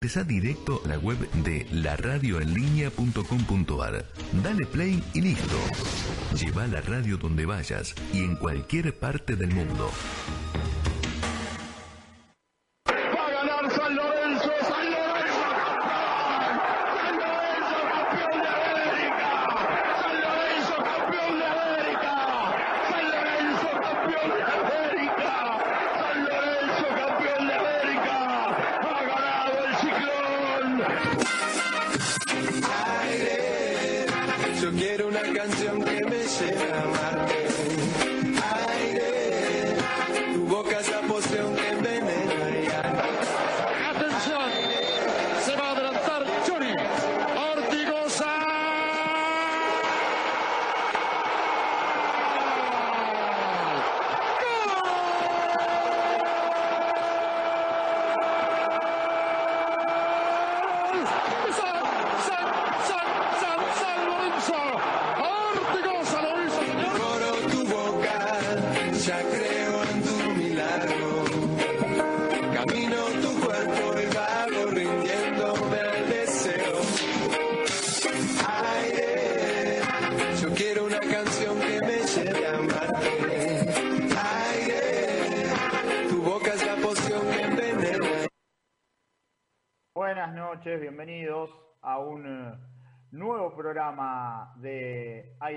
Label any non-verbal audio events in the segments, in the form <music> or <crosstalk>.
Pesa directo a la web de laradioenlinea.com.ar. Dale play y listo. Lleva la radio donde vayas y en cualquier parte del mundo.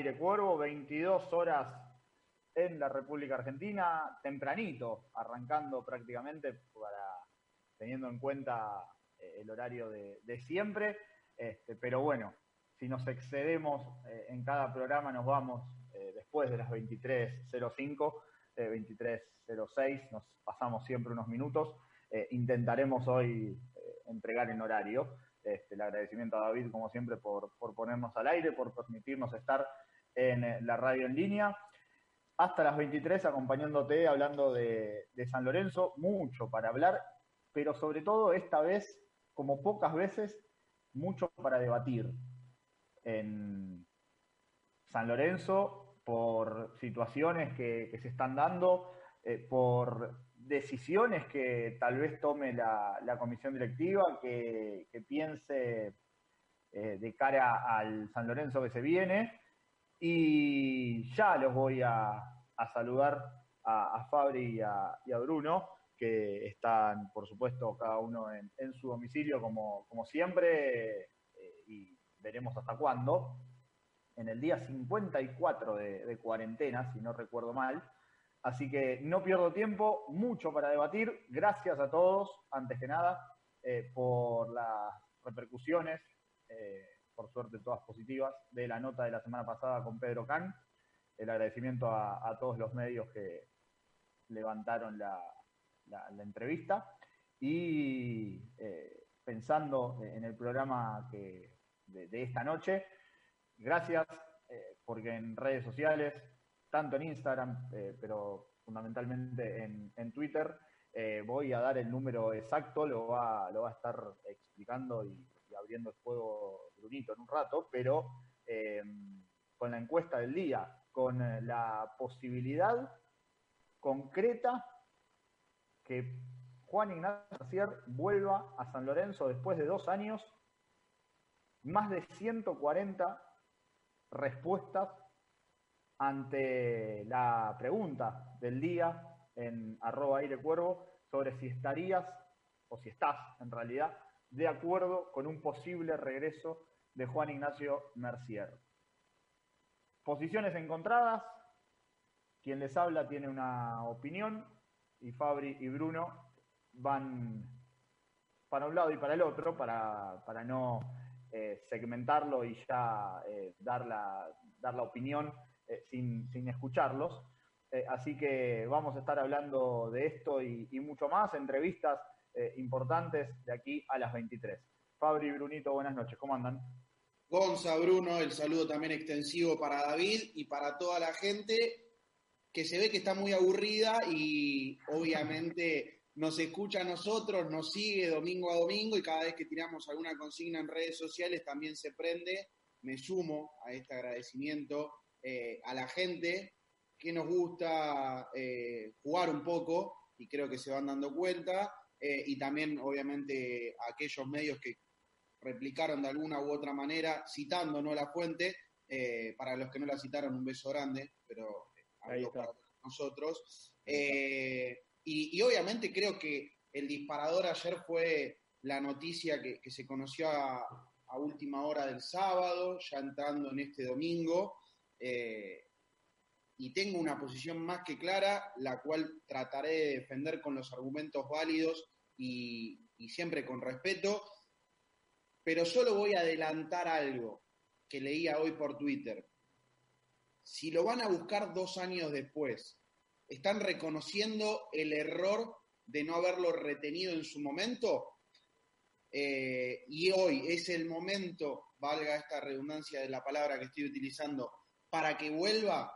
Aire Cuervo, 22 horas en la República Argentina, tempranito, arrancando prácticamente para teniendo en cuenta eh, el horario de, siempre, este, pero bueno, si nos excedemos eh, en cada programa nos vamos eh, después de las 23.05, eh, 23.06, nos pasamos siempre unos minutos, intentaremos hoy entregar en horario. Este, el agradecimiento a David, como siempre, por, por ponernos al aire, por permitirnos estar en eh, la radio en línea. Hasta las 23, acompañándote, hablando de, San Lorenzo, mucho para hablar, pero sobre todo esta vez, como pocas veces, mucho para debatir en San Lorenzo por situaciones que, se están dando, eh, por decisiones que tal vez tome la, comisión directiva, que, que piense eh, de cara al San Lorenzo que se viene. Y ya los voy a, a saludar a, a Fabri y a, Bruno, que están, por supuesto, cada uno en, en su domicilio, como, como siempre, eh, y veremos hasta cuándo. En el día 54 de, de cuarentena, si no recuerdo mal. Así que no pierdo tiempo, mucho para debatir. Gracias a todos, antes que nada, eh, por las repercusiones, eh, por suerte todas positivas, de la nota de la semana pasada con Pedro Can. El agradecimiento a, a todos los medios que levantaron la, la, la entrevista. Y eh, pensando en el programa que, de, de esta noche, gracias, eh, porque en redes sociales tanto en Instagram, eh, pero fundamentalmente en, en Twitter. Eh, voy a dar el número exacto, lo va, lo va a estar explicando y, abriendo el juego Brunito en un rato, pero eh, con la encuesta del día, con eh, la posibilidad concreta que Juan Ignacio Macier vuelva a San Lorenzo después de dos años, más de 140 respuestas ante la pregunta del día en arroba aire cuervo sobre si estarías, o si estás en realidad, de acuerdo con un posible regreso de Juan Ignacio Mercier. Posiciones encontradas, quien les habla tiene una opinión y Fabri y Bruno van para un lado y para el otro para, para no eh, segmentarlo y ya eh, dar, la, opinión eh, sin, sin, escucharlos. Así que vamos a estar hablando de esto y, mucho más, entrevistas eh, importantes de aquí a las 23. Fabri y Brunito, buenas noches, ¿cómo andan? Gonza, Bruno, el saludo también extensivo para David y para toda la gente que se ve que está muy aburrida y obviamente nos escucha a nosotros, nos sigue domingo a domingo y cada vez que tiramos alguna consigna en redes sociales también se prende. Me sumo a este agradecimiento eh, a la gente que nos gusta eh, jugar un poco y creo que se van dando cuenta eh, y también obviamente a aquellos medios que replicaron de alguna u otra manera, citando no la fuente, para los que no la citaron, un beso grande, pero Ahí está. para nosotros. Eh, y, y obviamente creo que el disparador ayer fue la noticia que, que se conoció a, a última hora del sábado, ya entrando en este domingo. eh, y tengo una posición más que clara, la cual trataré de defender con los argumentos válidos y, siempre con respeto. Pero solo voy a adelantar algo que leía hoy por Twitter si lo van a buscar dos años después, ¿están reconociendo el error de no haberlo retenido en su momento? Eh, y hoy es el momento, valga esta redundancia de la palabra que estoy utilizando, para que vuelva,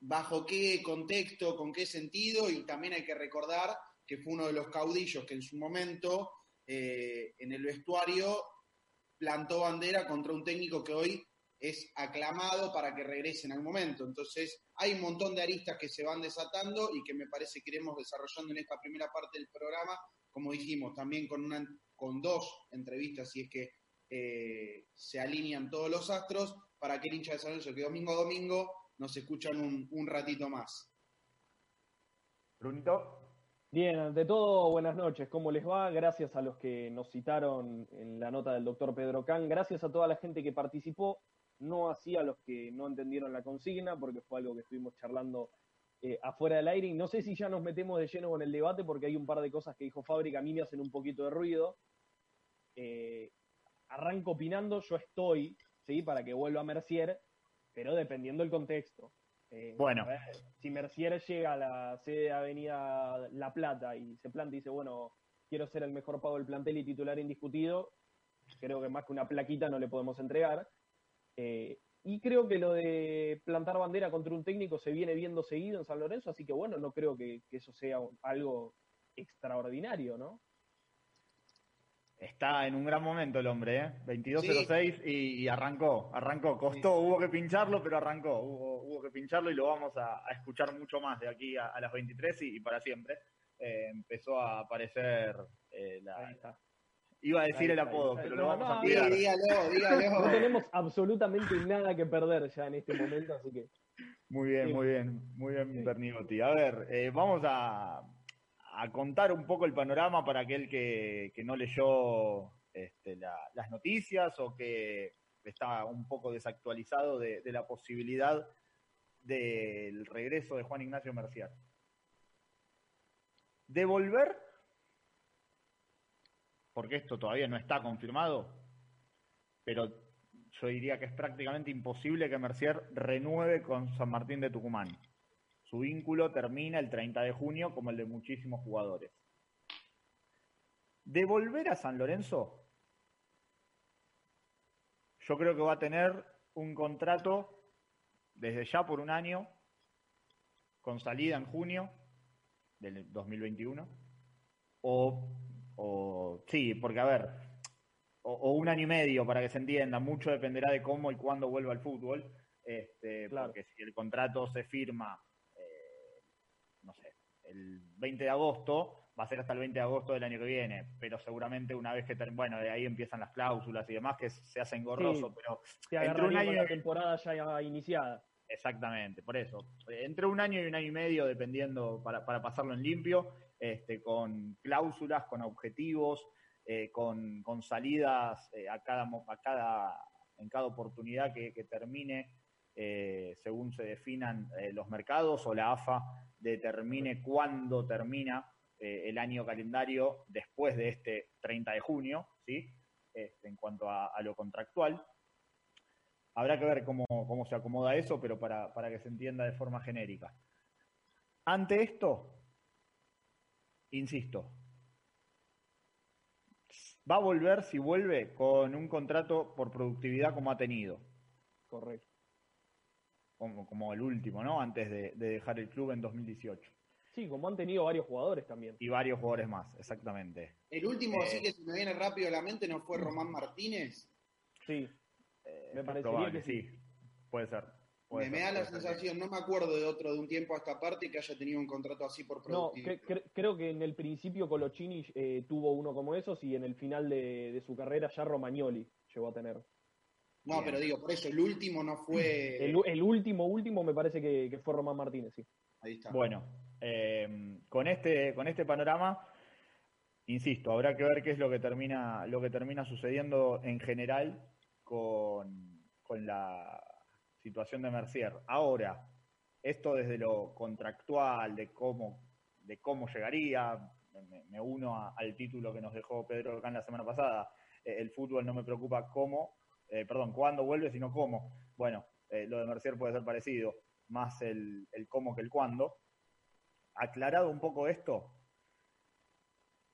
bajo qué contexto, con qué sentido, y también hay que recordar que fue uno de los caudillos que en su momento eh, en el vestuario plantó bandera contra un técnico que hoy es aclamado para que regrese en algún momento. Entonces, hay un montón de aristas que se van desatando y que me parece que iremos desarrollando en esta primera parte del programa, como dijimos, también con, una, con dos entrevistas, si es que eh, se alinean todos los astros, para que el hincha de San Lorenzo, que domingo a domingo nos escuchan un, un ratito más. Brunito. Bien, ante todo, buenas noches. ¿Cómo les va? Gracias a los que nos citaron en la nota del doctor Pedro Can. Gracias a toda la gente que participó. No así a los que no entendieron la consigna, porque fue algo que estuvimos charlando eh, afuera del aire. Y no sé si ya nos metemos de lleno con el debate, porque hay un par de cosas que dijo Fábrica, a mí me hacen un poquito de ruido. Eh, arranco opinando, yo estoy, ¿sí? Para que vuelva Mercier, pero dependiendo del contexto. Eh, Bueno. ver, si Mercier llega a la sede de Avenida La Plata y se planta y dice, bueno, quiero ser el mejor pago del plantel y titular indiscutido, creo que más que una plaquita no le podemos entregar. Eh, y creo que lo de plantar bandera contra un técnico se viene viendo seguido en San Lorenzo, así que bueno, no creo que, que eso sea algo extraordinario, ¿no? Está en un gran momento el hombre, ¿eh? 22.06 y, y arrancó, arrancó. Costó, hubo que pincharlo, pero arrancó. Hubo, hubo que pincharlo y lo vamos a, a escuchar mucho más de aquí a, a las 23 y, y para siempre. Eh, empezó a aparecer eh, la... Ahí está. Iba a decir Ahí el apodo, pero No, lo vamos no, a Sí, cuidar. dígalo, dígalo. No tenemos absolutamente nada que perder ya en este momento, así que Muy bien, Sí. muy bien, muy bien, Sí. Bernigotti. A ver, eh, vamos a, a contar un poco el panorama para aquel que, que no leyó este, la- las noticias o que está un poco desactualizado de, de la posibilidad del regreso de Juan Ignacio Mercier. Devolver, porque esto todavía no está confirmado, pero yo diría que es prácticamente imposible que Mercier renueve con San Martín de Tucumán. Su vínculo termina el 30 de junio, como el de muchísimos jugadores. Devolver a San Lorenzo, yo creo que va a tener un contrato desde ya por un año, con salida en junio del 2021, o, o sí, porque a ver, o, o un año y medio para que se entienda. Mucho dependerá de cómo y cuándo vuelva el fútbol. Este, Claro. Porque si el contrato se firma, no sé, el 20 de agosto, va a ser hasta el 20 de agosto del año que viene. Pero seguramente una vez que, bueno, de ahí empiezan las cláusulas y demás que se hacen engorroso. Sí. Pero se Entre un año la temporada ya iniciada. Exactamente, por eso. Entre un año y un año y medio, dependiendo, para, para pasarlo en limpio, este, con cláusulas, con objetivos, eh, con, con salidas eh, a cada, a cada, en cada oportunidad que, que termine, eh, según se definan eh, los mercados o la AFA determine cuándo termina eh, el año calendario después de este 30 de junio, ¿sí? Este, en cuanto a- a lo contractual. Habrá que ver cómo, cómo se acomoda eso, pero para, para que se entienda de forma genérica. Ante esto, insisto, va a volver, si vuelve, con un contrato por productividad como ha tenido, Correcto. Como, como el último, ¿no? Antes de, de dejar el club en 2018. Sí, como han tenido varios jugadores también. Y varios jugadores más, exactamente. El último, Eh. así que se me viene rápido a la mente, ¿no fue Román Martínez? Sí, Eh, Me parecería probable, que sí. sí. Puede ser. puede Me, me ser, da la ser sensación, no me acuerdo de otro de un tiempo a esta parte que haya tenido un contrato así por no, cre- cre- creo que en el principio Colochini eh, tuvo uno como esos y en el final de, de su carrera ya Romagnoli llegó a tener. No, pero digo, por eso, el último no fue... <laughs> El, el último, último me parece que, que fue Román Martínez, sí. Ahí está. Bueno, eh, con este, con este panorama, insisto, habrá que ver qué es lo que termina, lo que termina sucediendo en general con, con la situación de Mercier. Ahora, esto desde lo contractual, de cómo, de cómo llegaría, me, me uno a- al título que nos dejó Pedro Can la semana pasada. eh, el fútbol no me preocupa cómo, eh, perdón, cuándo vuelve, sino cómo. Bueno, eh, lo de Mercier puede ser parecido, más el, el cómo que el cuándo. Aclarado un poco esto,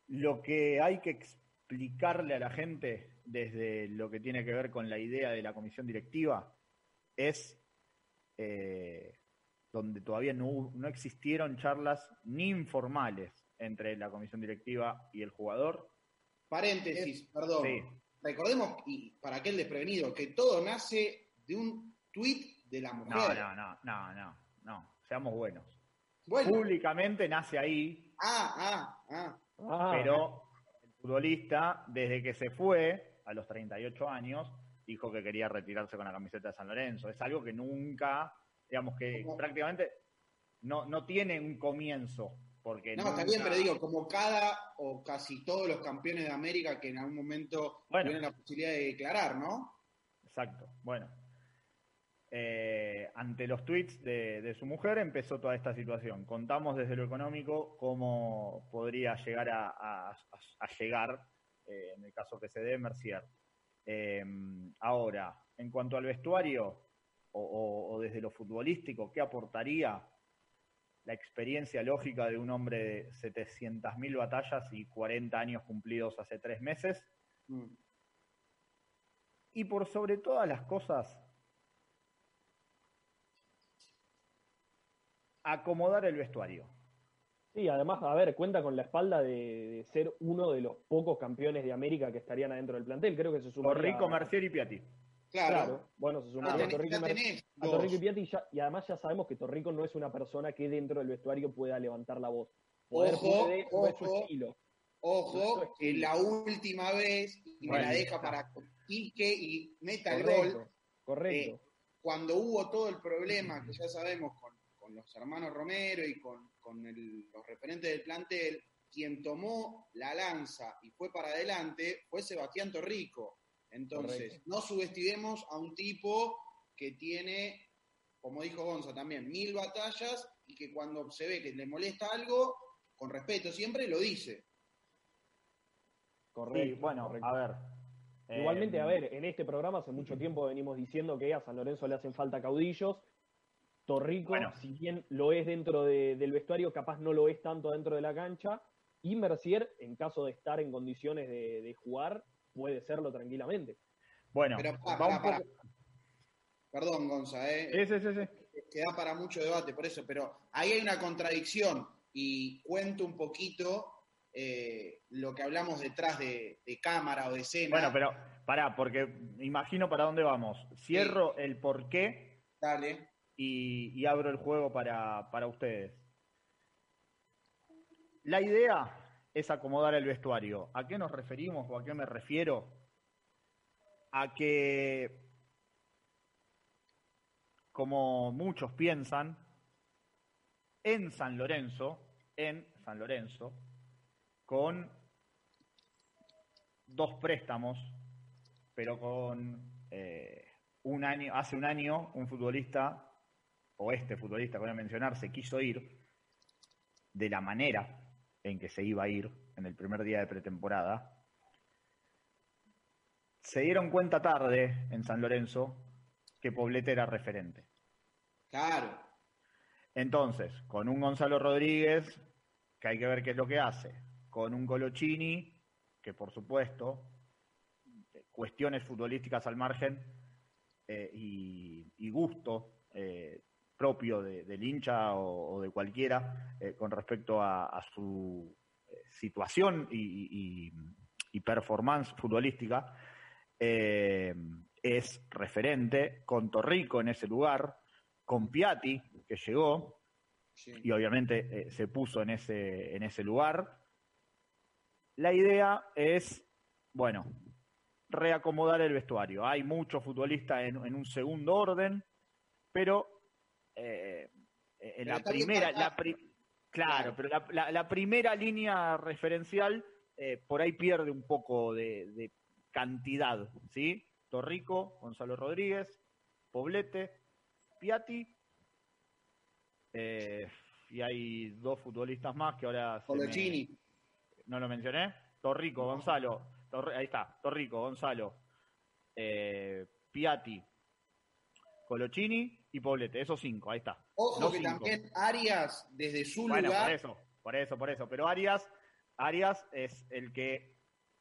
lo que hay que explicarle a la gente desde lo que tiene que ver con la idea de la comisión directiva es eh, donde todavía no, no existieron charlas ni informales entre la comisión directiva y el jugador. Paréntesis, perdón. Sí. Recordemos, y para aquel desprevenido, que todo nace de un tuit de la mujer. No, no, no, no, no, no, seamos buenos. Bueno, Públicamente nace ahí, ah, ah, ah. Ah, pero el futbolista, desde que se fue a los 38 años, dijo que quería retirarse con la camiseta de San Lorenzo. Es algo que nunca, digamos que ¿Cómo? prácticamente no, no tiene un comienzo. Porque No, está nunca- bien, pero digo, como cada o casi todos los campeones de América que en algún momento Bueno. tienen la posibilidad de declarar, ¿no? Exacto. Bueno. Eh, ante los tweets de, de su mujer empezó toda esta situación. Contamos desde lo económico cómo podría llegar a, a- a- a llegar, eh, en el caso que se dé, Mercier. Eh, ahora, en cuanto al vestuario o, o- o desde lo futbolístico, ¿qué aportaría la experiencia lógica de un hombre de 700.000 batallas y 40 años cumplidos hace tres meses? Mm. Y por sobre todas las cosas, acomodar el vestuario. Sí, además, a ver, cuenta con la espalda de, de ser uno de los pocos campeones de América que estarían adentro del plantel. Creo que se sumaría... Torrico, Mercier y Piatti. Claro. Claro, bueno, se Ya sumaría a Torrico, y a. Torrico y Piatti ya- y además ya sabemos que Torrico no es una persona que dentro del vestuario pueda levantar la voz. Poder Ojo, puede, no es su ojo. estilo. Ojo, que la última vez, y me la deja para Quique y meta el gol, Correcto, correcto. cuando hubo todo el problema que ya sabemos con, con los hermanos Romero y con, con el- los referentes del plantel, quien tomó la lanza y fue para adelante fue Sebastián Torrico. Entonces, Correcto. no subestimemos a un tipo que tiene, como dijo Gonza también, mil batallas y que cuando se ve que le molesta algo, con respeto siempre lo dice. correcto, Sí, bueno, correcto. a ver. Igualmente, eh, a ver, en este programa hace mucho tiempo venimos diciendo que a San Lorenzo le hacen falta caudillos. Torrico, Bueno. si bien lo es dentro de- del vestuario, capaz no lo es tanto dentro de la cancha. Y Mercier, en caso de estar en condiciones de, de jugar, puede serlo tranquilamente. Bueno, Pero poco- Perdón, Gonza, ¿eh? Sí, sí, sí, sí. que da para mucho debate por eso, pero ahí hay una contradicción y cuento un poquito eh, lo que hablamos detrás de, de cámara o de escena. Bueno, pero pará, porque imagino para dónde vamos. Cierro el porqué Dale. y, y abro el juego para, para ustedes. La idea es acomodar el vestuario. ¿A qué nos referimos o a qué me refiero? A que, como muchos piensan, en San Lorenzo, en San Lorenzo, con dos préstamos, pero con eh, un año, hace un año un futbolista, o este futbolista que voy a mencionar, se quiso ir de la manera en que se iba a ir en el primer día de pretemporada. Se dieron cuenta tarde en San Lorenzo que Poblete era referente. Claro. Entonces, con un Gonzalo Rodríguez, que hay que ver qué es lo que hace, con un Colochini, que por supuesto, cuestiones futbolísticas al margen eh, y, y gusto eh, propio de- del hincha o, o de cualquiera eh, con respecto a, a su eh, situación y, y- y- y performance futbolística, eh, es referente con Torrico en ese lugar, con Piatti, que llegó, Sí. y obviamente eh, se puso en ese, en ese lugar. La idea es, bueno, reacomodar el vestuario. Hay muchos futbolistas en, en un segundo orden, pero eh, en Pero la primera, marcado. la pri- claro, Claro. pero la, la- la primera línea referencial eh, por ahí pierde un poco de, de cantidad, ¿sí? Torrico, Gonzalo Rodríguez, Poblete, Piatti, eh, y hay dos futbolistas más que ahora me- Colochini. no lo mencioné. Torrico, Gonzalo. Ahí está. Torrico, Gonzalo. eh, Piatti. Colochini y Poblete. Esos cinco. Ahí está. Ojo Los que cinco. también Arias, desde su Bueno, por eso. Por eso, por eso. Pero Arias, Arias es el que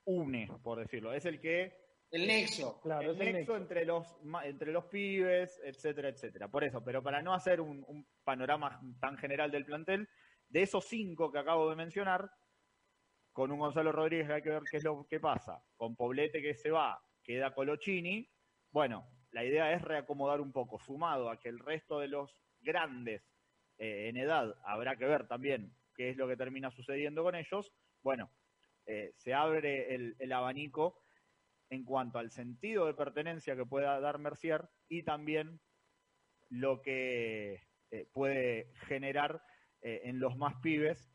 une, por decirlo. Es el que el nexo. Claro, el es el nexo nexo. entre los entre los pibes, etcétera, etcétera. Por eso, pero para no hacer un, un panorama tan general del plantel, de esos cinco que acabo de mencionar, con un Gonzalo Rodríguez hay que ver qué es lo que pasa. Con Poblete que se va, queda Colochini. Bueno, la idea es reacomodar un poco, sumado a que el resto de los grandes eh, en edad habrá que ver también qué es lo que termina sucediendo con ellos. Bueno, eh, se abre el, abanico en cuanto al sentido de pertenencia que pueda dar Mercier y también lo que eh, puede generar en los más pibes,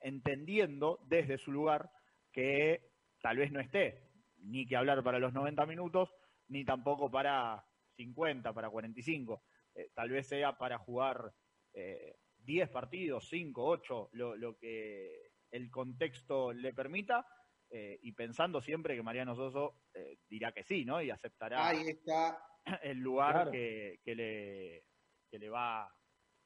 entendiendo desde su lugar que tal vez no esté, ni que hablar para los 90 minutos, ni tampoco para 50, para 45. Eh, tal vez sea para jugar eh, 10 partidos, 5, 8, lo, lo que el contexto le permita, eh, y pensando siempre que Mariano Soso eh, dirá que sí, ¿no? Y aceptará Ahí está. <clears throat> el lugar Claro. que, que le, que le va a,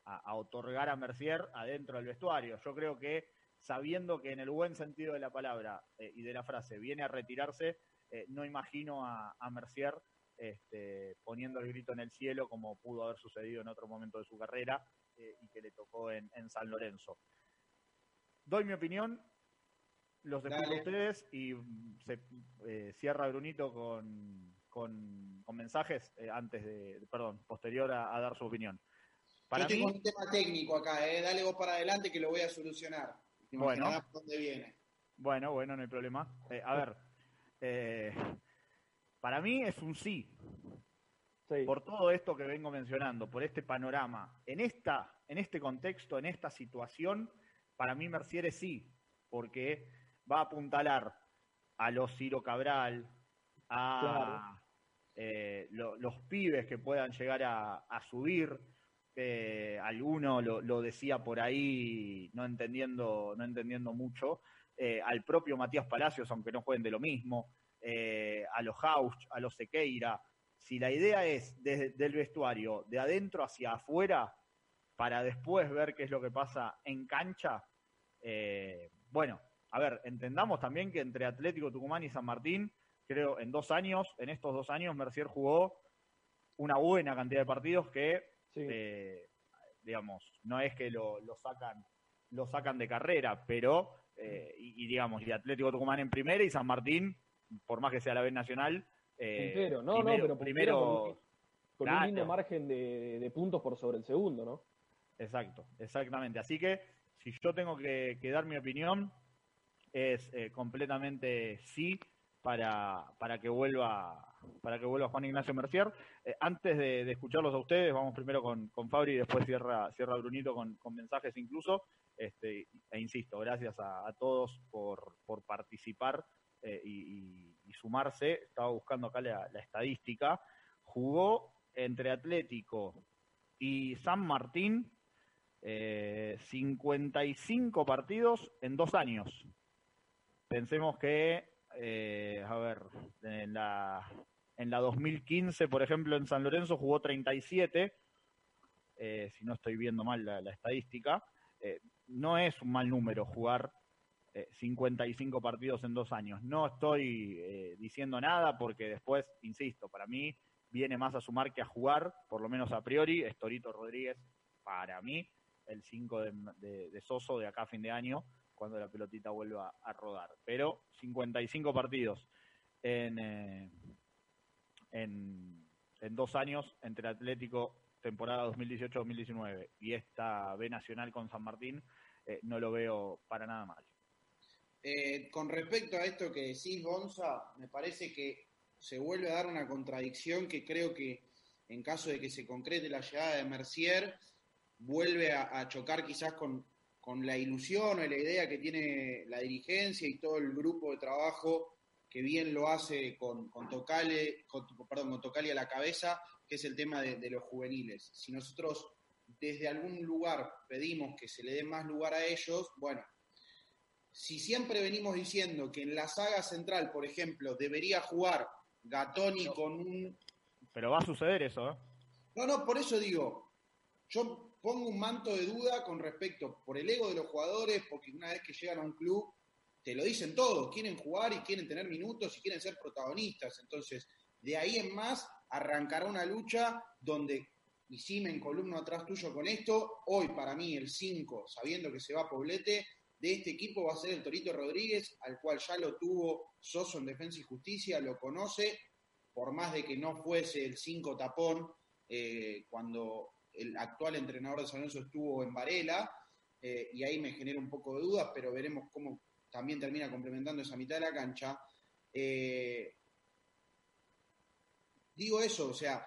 a otorgar a Mercier adentro del vestuario. Yo creo que sabiendo que en el buen sentido de la palabra eh, y de la frase viene a retirarse, eh, no imagino a, a Mercier este, poniendo el grito en el cielo como pudo haber sucedido en otro momento de su carrera eh, y que le tocó en, en San Lorenzo. Doy mi opinión, los escucho a ustedes y mm, se eh, cierra Brunito con, con, con mensajes antes de, perdón, posterior a, a dar su opinión. Para Yo mí, con un tema técnico acá, ¿eh? Dale vos para adelante que lo voy a solucionar. Te Bueno. dónde viene. bueno, bueno, no hay problema. Eh, a ver, eh, para mí es un sí, Sí. por todo esto que vengo mencionando, por este panorama, en esta, en este contexto, en esta situación, para mí Mercier es sí, porque va a apuntalar a los Ciro Cabral, a Claro. eh, lo- los pibes que puedan llegar a, a subir. eh, alguno lo, lo decía por ahí, no entendiendo, no entendiendo mucho, eh, al propio Matías Palacios, aunque no jueguen de lo mismo, eh, a los Hausch, a los Sequeira. Si la idea es desde del vestuario, de adentro hacia afuera, para después ver qué es lo que pasa en cancha, eh, bueno, a ver, entendamos también que entre Atlético Tucumán y San Martín, creo en dos años, en estos dos años, Mercier jugó una buena cantidad de partidos que, Sí. digamos, no es que lo, lo sacan lo sacan de carrera, pero, eh, y, y digamos, y Atlético Tucumán en primera y San Martín, por más que sea la B Nacional, eh, Puntero. No, no, primero, pero puntero primero con, con claro. un lindo margen de, de puntos por sobre el segundo, ¿no? Exacto, exactamente. Así que si yo tengo que, que dar mi opinión, es eh, completamente sí para, para que vuelva para que vuelva Juan Ignacio Mercier. Eh, antes de, de escucharlos a ustedes, vamos primero con, con Fabri y después cierra, cierra Brunito con, con mensajes incluso. Este, e insisto, gracias a, todos por, participar eh, y, sumarse. Estaba buscando acá la, estadística. Jugó entre Atlético y San Martín eh, 55 partidos en dos años. Pensemos que, eh, a ver, en la, en la 2015, por ejemplo, en San Lorenzo jugó 37, eh, si no estoy viendo mal la estadística. Eh, no es un mal número jugar eh, 55 partidos en dos años. No estoy eh, diciendo nada porque después, insisto, para mí viene más a sumar que a jugar, por lo menos a priori, es Torito Rodríguez, para mí, el 5 de, de- de Soso de acá a fin de año, cuando la pelotita vuelva a rodar. Pero 55 partidos en, eh, en, en dos años entre Atlético temporada 2018-2019 y esta B Nacional con San Martín, eh, no lo veo para nada mal. Eh, con respecto a esto que decís, Gonza, me parece que se vuelve a dar una contradicción que creo que en caso de que se concrete la llegada de Mercier, vuelve a, chocar quizás con, con la ilusión o la idea que tiene la dirigencia y todo el grupo de trabajo que bien lo hace con, con Tocale, perdón, con Tocali a la cabeza, que es el tema de, de los juveniles. Si nosotros desde algún lugar pedimos que se le dé más lugar a ellos, bueno, si siempre venimos diciendo que en la saga central, por ejemplo, debería jugar Gatoni con un... Pero va a suceder eso, ¿eh? No, no, por eso digo, yo pongo un manto de duda con respecto por el ego de los jugadores, porque una vez que llegan a un club, te lo dicen todos, quieren jugar y quieren tener minutos y quieren ser protagonistas. Entonces, de ahí en más, arrancará una lucha donde, y sí me encolumno atrás tuyo con esto, hoy para mí el 5, sabiendo que se va Poblete, de este equipo va a ser el Torito Rodríguez, al cual ya lo tuvo Soso en Defensa y Justicia, lo conoce, por más de que no fuese el 5 tapón eh, cuando el actual entrenador de San Lorenzo estuvo en Varela, eh, y ahí me genera un poco de dudas, pero veremos cómo también termina complementando esa mitad de la cancha. Eh, digo eso, o sea,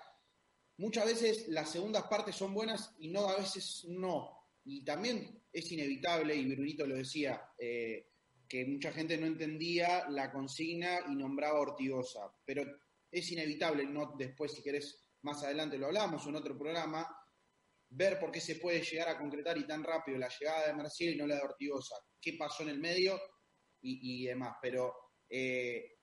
muchas veces las segundas partes son buenas y no, a veces no. Y también es inevitable, y Brunito lo decía, eh, que mucha gente no entendía la consigna y nombraba Ortigosa, pero es inevitable, no después si querés más adelante lo hablamos en otro programa, ver por qué se puede llegar a concretar y tan rápido la llegada de Marcial y no la de Ortigosa, qué pasó en el medio y, y demás, pero eh,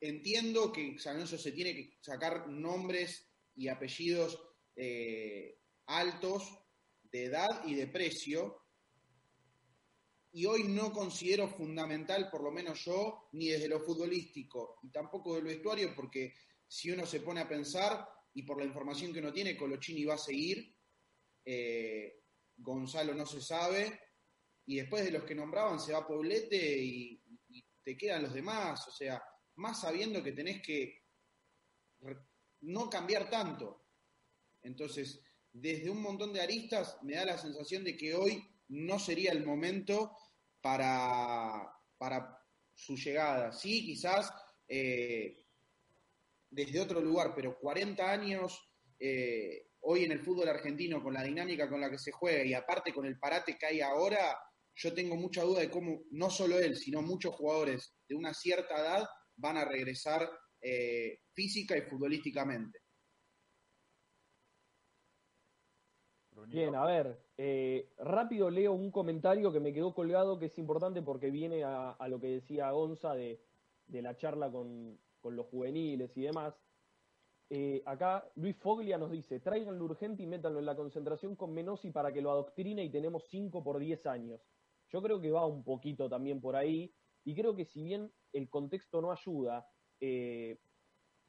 entiendo que San Lorenzo se tiene que sacar nombres y apellidos eh, altos de edad y de precio, y hoy no considero fundamental, por lo menos yo, ni desde lo futbolístico, y tampoco del vestuario, porque si uno se pone a pensar, y por la información que uno tiene, Colochini va a seguir, eh, Gonzalo no se sabe, y después de los que nombraban se va Poblete y, y te quedan los demás, o sea, más sabiendo que tenés que no cambiar tanto. Entonces, desde un montón de aristas me da la sensación de que hoy no sería el momento para, para su llegada. Sí, quizás eh, desde otro lugar, pero 40 años eh, hoy en el fútbol argentino, con la dinámica con la que se juega y aparte con el parate que hay ahora, yo tengo mucha duda de cómo no solo él, sino muchos jugadores de una cierta edad van a regresar eh, física y futbolísticamente. Bien, a ver, eh, rápido leo un comentario que me quedó colgado que es importante porque viene a, a lo que decía Gonza de, de la charla con, con, los juveniles y demás. Eh, acá Luis Foglia nos dice, tráiganlo urgente y métanlo en la concentración con Menosi para que lo adoctrine y tenemos 5 por 10 años. Yo creo que va un poquito también por ahí y creo que si bien el contexto no ayuda, eh,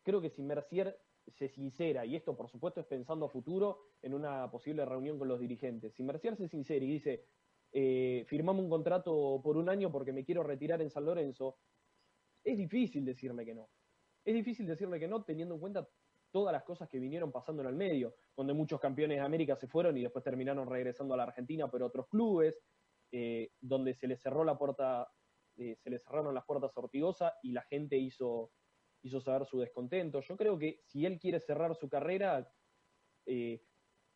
creo que si Mercier se sincera, y esto por supuesto es pensando a futuro en una posible reunión con los dirigentes, si Mercier se sincera y dice, eh, firmamos un contrato por un año porque me quiero retirar en San Lorenzo, es difícil decirle que no. Es difícil decirle que no teniendo en cuenta todas las cosas que vinieron pasando en el medio, donde muchos campeones de América se fueron y después terminaron regresando a la Argentina por otros clubes, eh, donde se les cerró la puerta, eh, se les cerraron las puertas a Ortigosa y la gente hizo hizo saber su descontento. Yo creo que si él quiere cerrar su carrera eh,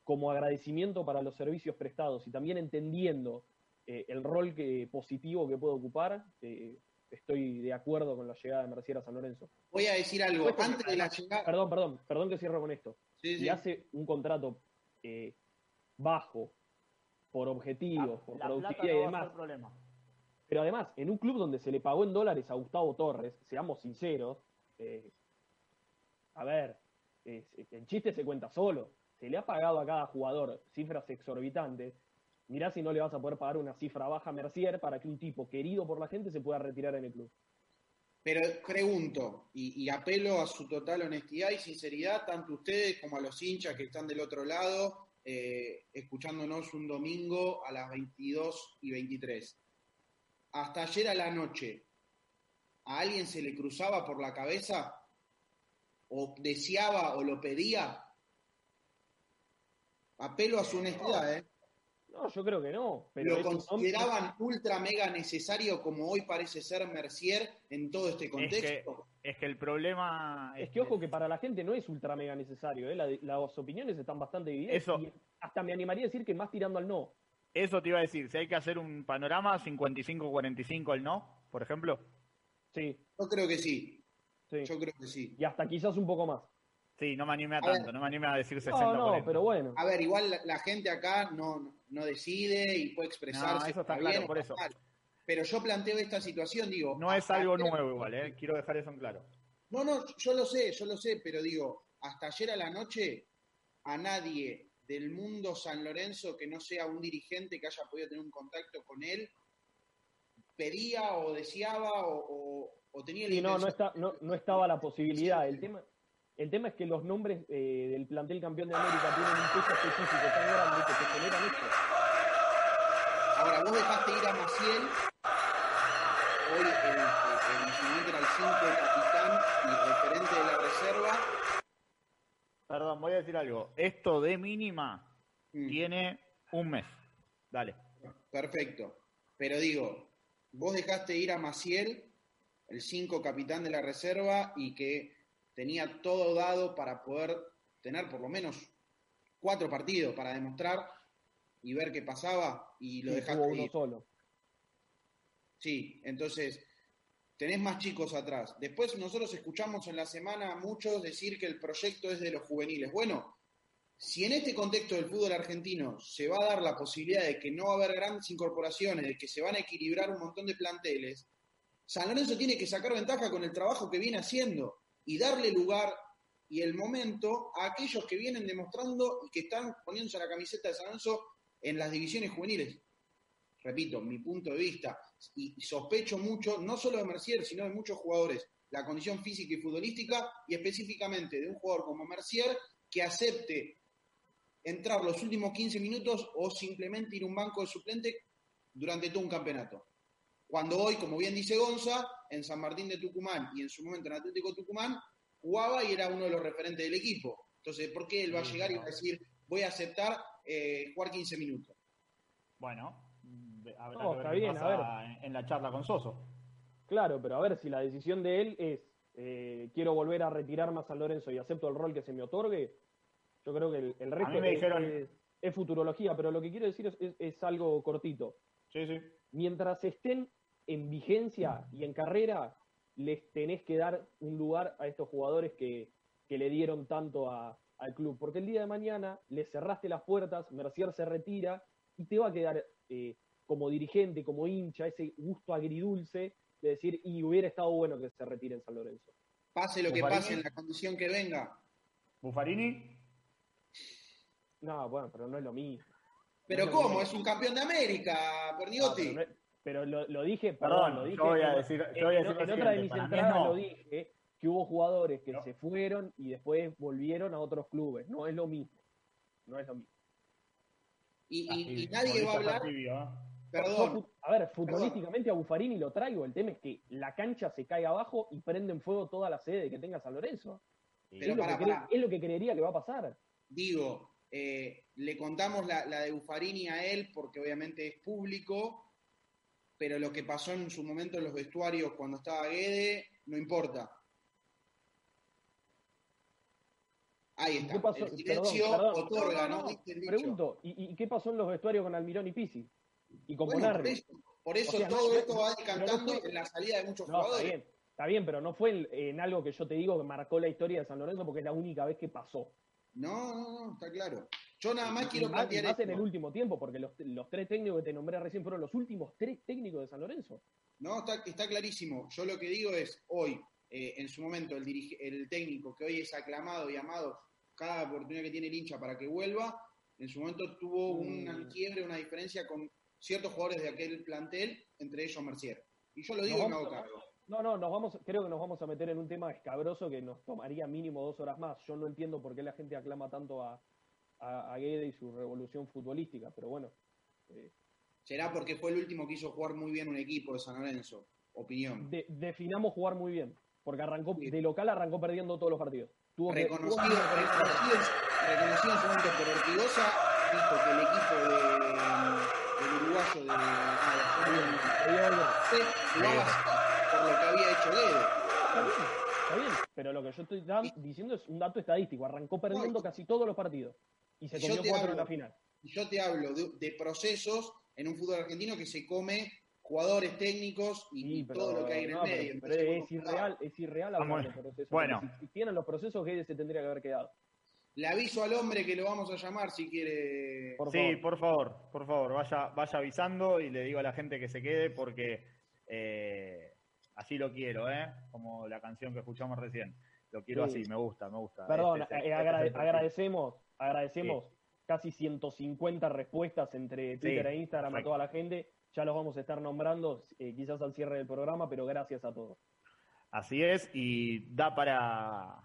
como agradecimiento para los servicios prestados y también entendiendo eh, el rol que, positivo que puede ocupar, eh, estoy de acuerdo con la llegada de Mercier a San Lorenzo. Voy a decir algo, Después, antes de la llegada... Perdón, perdón, perdón que cierro con esto. Sí, si sí. hace un contrato eh, bajo, por objetivos, la, por la productividad no y demás, pero además, en un club donde se le pagó en dólares a Gustavo Torres, seamos sinceros, eh, a ver, el chiste se cuenta solo. Se le ha pagado a cada jugador cifras exorbitantes. mirá si no le vas a poder pagar una cifra baja a Mercier para que un tipo querido por la gente se pueda retirar en el club. Pero pregunto, y, y apelo a su total honestidad y sinceridad, tanto ustedes como a los hinchas que están del otro lado, eh, escuchándonos un domingo a las 22 y 23. Hasta ayer a la noche, ¿a alguien se le cruzaba por la cabeza? ¿O deseaba o lo pedía? Apelo a su honestidad, ¿eh? No, yo creo que no. Pero ¿Lo son- consideraban ultra mega necesario como hoy parece ser Mercier en todo este Es que, contexto? es que el problema. Es que ojo que para la gente no es ultra mega necesario, ¿eh? La- las opiniones están bastante divididas. Eso- y hasta me animaría a decir que más tirando al no. Eso te iba a decir. Si hay que hacer un panorama 55-45 el no, por ejemplo. Sí, Yo creo que sí, sí. yo creo que sí. Y hasta quizás un poco más. Sí, no me animé a A ver. tanto. No me animé a decir 60 No, no, 40. pero bueno. A ver, igual la, la gente acá no, no decide y puede expresarse. No, eso está claro, por eso. mal. Pero yo planteo esta situación, digo. No es algo nuevo igual, ¿eh? Quiero dejar eso en claro. No, no, yo lo sé, yo lo sé, pero digo, hasta ayer a la noche, a nadie del mundo San Lorenzo que no sea un dirigente que haya podido tener un contacto con él, pedía o deseaba o, o- o tenía la Sí, no, no, está, no, no estaba la posibilidad. El tema, el tema es que los nombres eh, del plantel campeón de América tienen un peso específico tan grande que te generan esto. Ahora, vos dejaste ir a Maciel, hoy el, el, su momento era el 5 capitán y referente de la reserva. Perdón, voy a decir algo. Esto de mínima Mm, tiene un mes. Dale. Perfecto. Pero digo, vos dejaste ir a Maciel, el 5 capitán de la reserva, y que tenía todo dado para poder tener por lo menos cuatro partidos para demostrar y ver qué pasaba, y lo Sí, dejaste tuvo uno ir. solo. Sí, entonces tenés más chicos atrás. Después nosotros escuchamos en la semana a muchos decir que el proyecto es de los juveniles. Bueno, si en este contexto del fútbol argentino se va a dar la posibilidad de que no va a haber grandes incorporaciones, de que se van a equilibrar un montón de planteles, San Lorenzo tiene que sacar ventaja con el trabajo que viene haciendo y darle lugar y el momento a aquellos que vienen demostrando y que están poniéndose la camiseta de San Lorenzo en las divisiones juveniles repito, mi punto de vista, y sospecho mucho, no solo de Mercier, sino de muchos jugadores, la condición física y futbolística, y específicamente de un jugador como Mercier, que acepte entrar los últimos 15 minutos o simplemente ir a un banco de suplente durante todo un campeonato. Cuando hoy, como bien dice Gonza, en San Martín de Tucumán y en su momento en Atlético Tucumán, jugaba y era uno de los referentes del equipo. Entonces, ¿por qué él va a llegar y va a decir, voy a aceptar eh, jugar 15 minutos? Bueno, habrá No, que ver está qué bien, a en, en la charla con Soso. Claro, pero a ver si la decisión de él es eh, quiero volver a retirarme a San Lorenzo y acepto el rol que se me otorgue, yo creo que el, el resto me es, dijeron- es- es futurología, pero lo que quiero decir es, es- es algo cortito. Sí, sí. Mientras estén en vigencia y en carrera, les tenés que dar un lugar a estos jugadores que, que le dieron tanto a- al club. Porque el día de mañana le cerraste las puertas, Mercier se retira y te va a quedar eh, como dirigente, como hincha, ese gusto agridulce de decir, y hubiera estado bueno que se retire en San Lorenzo. Pase lo que pase en la condición que venga. Buffarini, No, bueno, pero no es lo mismo. Pero No, ¿cómo? Es un campeón de América, pero, no es- pero lo, lo dije, Perdón, perdón, lo yo dije. voy a en- decir- yo en- voy a en- decir lo en otra de mis entradas no. lo dije, que hubo jugadores que No. se fueron y después volvieron a otros clubes. No es lo mismo. No es lo mismo. y, y- sí, y nadie va a hablar, ¿eh? Perdón, a ver, futbolísticamente a Buffarini lo traigo. El tema es que la cancha se cae abajo y prende en fuego toda la sede que tenga San Lorenzo. Pero es, lo pará, que pará. es lo que creería que va a pasar. digo, eh, le contamos la, la de Buffarini a él porque obviamente es público, pero lo que pasó en su momento en los vestuarios cuando estaba Guede, no importa. Ahí ¿Y está. qué pasó? El silencio Perdón, perdón. otorga, No. Pregunto, ¿y, y qué pasó en los vestuarios con Almirón y Pisi? Y con Bueno, por eso, por eso O sea, todo no- esto va decantando no fue- en la salida de muchos No, está jugadores. bien, está bien, pero no fue en, en algo que yo te digo que marcó la historia de San Lorenzo porque es la única vez que pasó. No, no, no, está claro. Yo nada más Y quiero más, y plantear más en esto. el último tiempo, porque los, los tres técnicos que te nombré recién fueron los últimos tres técnicos de San Lorenzo. No, está, está clarísimo. Yo lo que digo es, hoy, eh, en su momento, el, dirige- el técnico que hoy es aclamado y amado cada oportunidad que tiene el hincha para que vuelva, en su momento tuvo Mm. un quiebre, una diferencia con ciertos jugadores de aquel plantel, entre ellos Mercier. Y yo lo digo y me hago cargo. No, no, nos vamos, creo que nos vamos a meter en un tema escabroso que nos tomaría mínimo dos horas más. Yo no entiendo por qué la gente aclama tanto a, a, a Guede y su revolución futbolística, pero bueno. eh, Será porque fue el último que hizo jugar muy bien un equipo de San Lorenzo. Opinión. de- definamos jugar muy bien, porque arrancó Sí. de local arrancó perdiendo todos los partidos. Tuvo que- reconocido, reconocido, en- reconocido en su momento por Ortigosa, dijo que el equipo de, uruguayo de, ah, por lo que había hecho Guede. Está bien, está bien, pero lo que yo estoy diciendo es un dato estadístico. Arrancó perdiendo No, casi todos los partidos y se comió te cuatro en hablo- la final. Y yo te hablo de, de procesos en un fútbol argentino que se come jugadores técnicos y, Sí, y pero, todo lo que hay en no, el pero- medio. pero Entonces, es irreal, es irreal hablar de procesos. bueno. Si existieran los procesos, Guede se tendría que haber quedado. Le aviso al hombre que lo vamos a llamar si quiere. Por sí, favor. por favor, por favor, vaya, vaya avisando y le digo a la gente que se quede porque eh, así lo quiero, ¿eh? Como la canción que escuchamos recién. Lo quiero Sí. así, me gusta, me gusta. Perdón, Este es el- eh, este agrade- agradecemos, agradecemos casi 150 respuestas entre Twitter Sí, e Instagram a toda la gente. Ya los vamos a estar nombrando, eh, quizás al cierre del programa, pero gracias a todos. Así es, y da para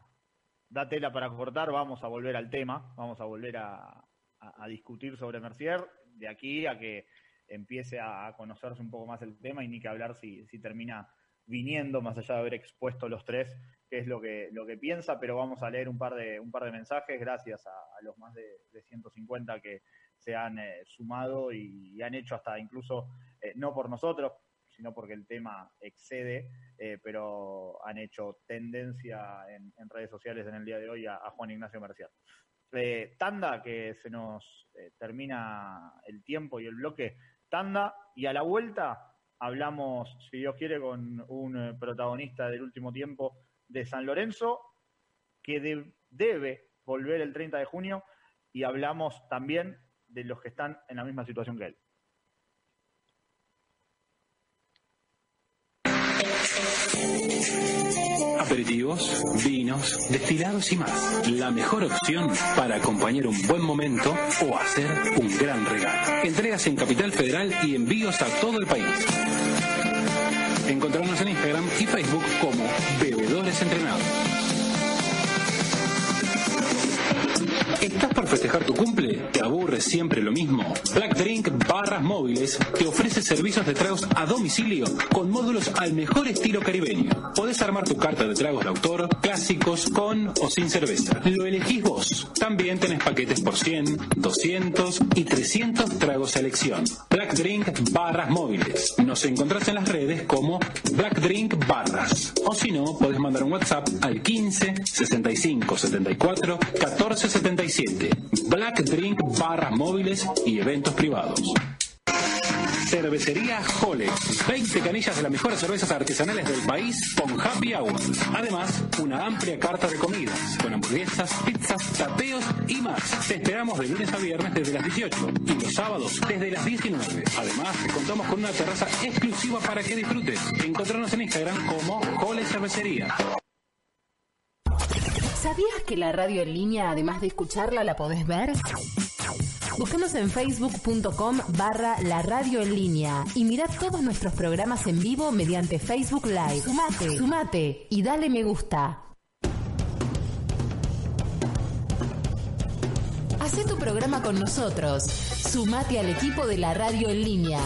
da tela para cortar, vamos a volver al tema, vamos a volver a, a- discutir sobre Mercier, de aquí a que empiece a, conocerse un poco más el tema y ni que hablar si, si termina viniendo, más allá de haber expuesto los tres, qué es lo que, lo que piensa, pero vamos a leer un par de, un par de mensajes, gracias a, los más de, de 150 que se han eh, sumado y, y han hecho hasta incluso, eh, no por nosotros, sino porque el tema excede eh, pero han hecho tendencia en, redes sociales en el día de hoy a, Juan Ignacio Mercier. Eh, tanda, que se nos eh, termina el tiempo y el bloque. Tanda, y a la vuelta hablamos, si Dios quiere, con un eh, protagonista del último tiempo de San Lorenzo, que de- debe volver el 30 de junio, y hablamos también de los que están en la misma situación que él. Aperitivos, vinos, destilados y más. La mejor opción para acompañar un buen momento o hacer un gran regalo. Entregas en Capital Federal y envíos a todo el país. Encontrarnos en Instagram y Facebook como Bebedores Entrenados. ¿Estás por festejar tu cumple? ¿Te aburre siempre lo mismo? Black Drink Barras Móviles te ofrece servicios de tragos a domicilio con módulos al mejor estilo caribeño. Podés armar tu carta de tragos de autor, clásicos, con o sin cerveza. Lo elegís vos. También tenés paquetes por 100, 200 y 300 tragos a elección. Black Drink Barras Móviles. Nos encontrás en las redes como Black Drink Barras. O si no, podés mandar un WhatsApp al 15 65 74 14 77. Black Drink Barras Móviles y eventos privados. Cervecería Jole. 20 canillas de las mejores cervezas artesanales del país con happy hour. Además, una amplia carta de comidas, con hamburguesas, pizzas, tapeos y más. Te esperamos de lunes a viernes desde las 18 y los sábados desde las 19. Además, contamos con una terraza exclusiva para que disfrutes. Encontrarnos en Instagram como Jole Cervecería. ¿Sabías que la radio en línea, además de escucharla, la podés ver? Búscanos en facebook.com barra la radio en línea y mira todos nuestros programas en vivo mediante Facebook Live. Sumate, sumate y dale me gusta. Hacé tu programa con nosotros. Sumate al equipo de la radio en línea.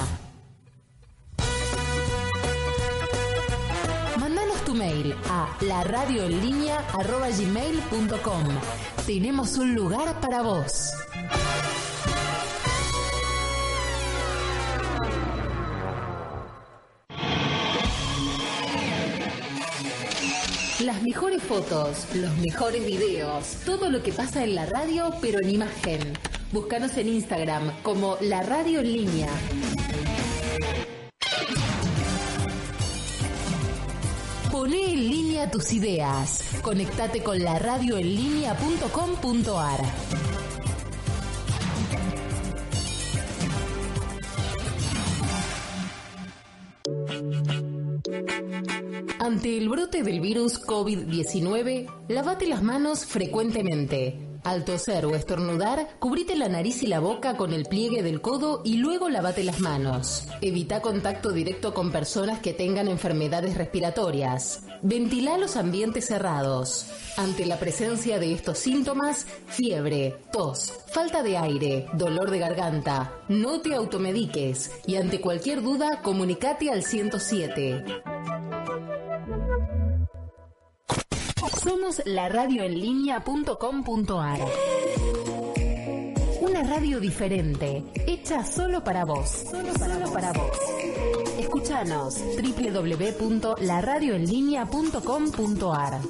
Tu mail a laradioenlinea.gmail.com Tenemos un lugar para vos. Las mejores fotos, los mejores videos, todo lo que pasa en la radio pero en imagen. Búscanos en Instagram como La Radio en Línea. Poné en línea tus ideas. Conectate con la radioenlinea.com.ar. Ante el brote del virus COVID-19, lavate las manos frecuentemente. Al toser o estornudar, cubrite la nariz y la boca con el pliegue del codo y luego lavate las manos. Evita contacto directo con personas que tengan enfermedades respiratorias. Ventila los ambientes cerrados. Ante la presencia de estos síntomas, fiebre, tos, falta de aire, dolor de garganta, no te automediques y ante cualquier duda, comunicate al 107. Somos la. Una radio diferente, hecha solo para vos. Solo para, vos. Escuchanos www.laradioenlinea.com.ar.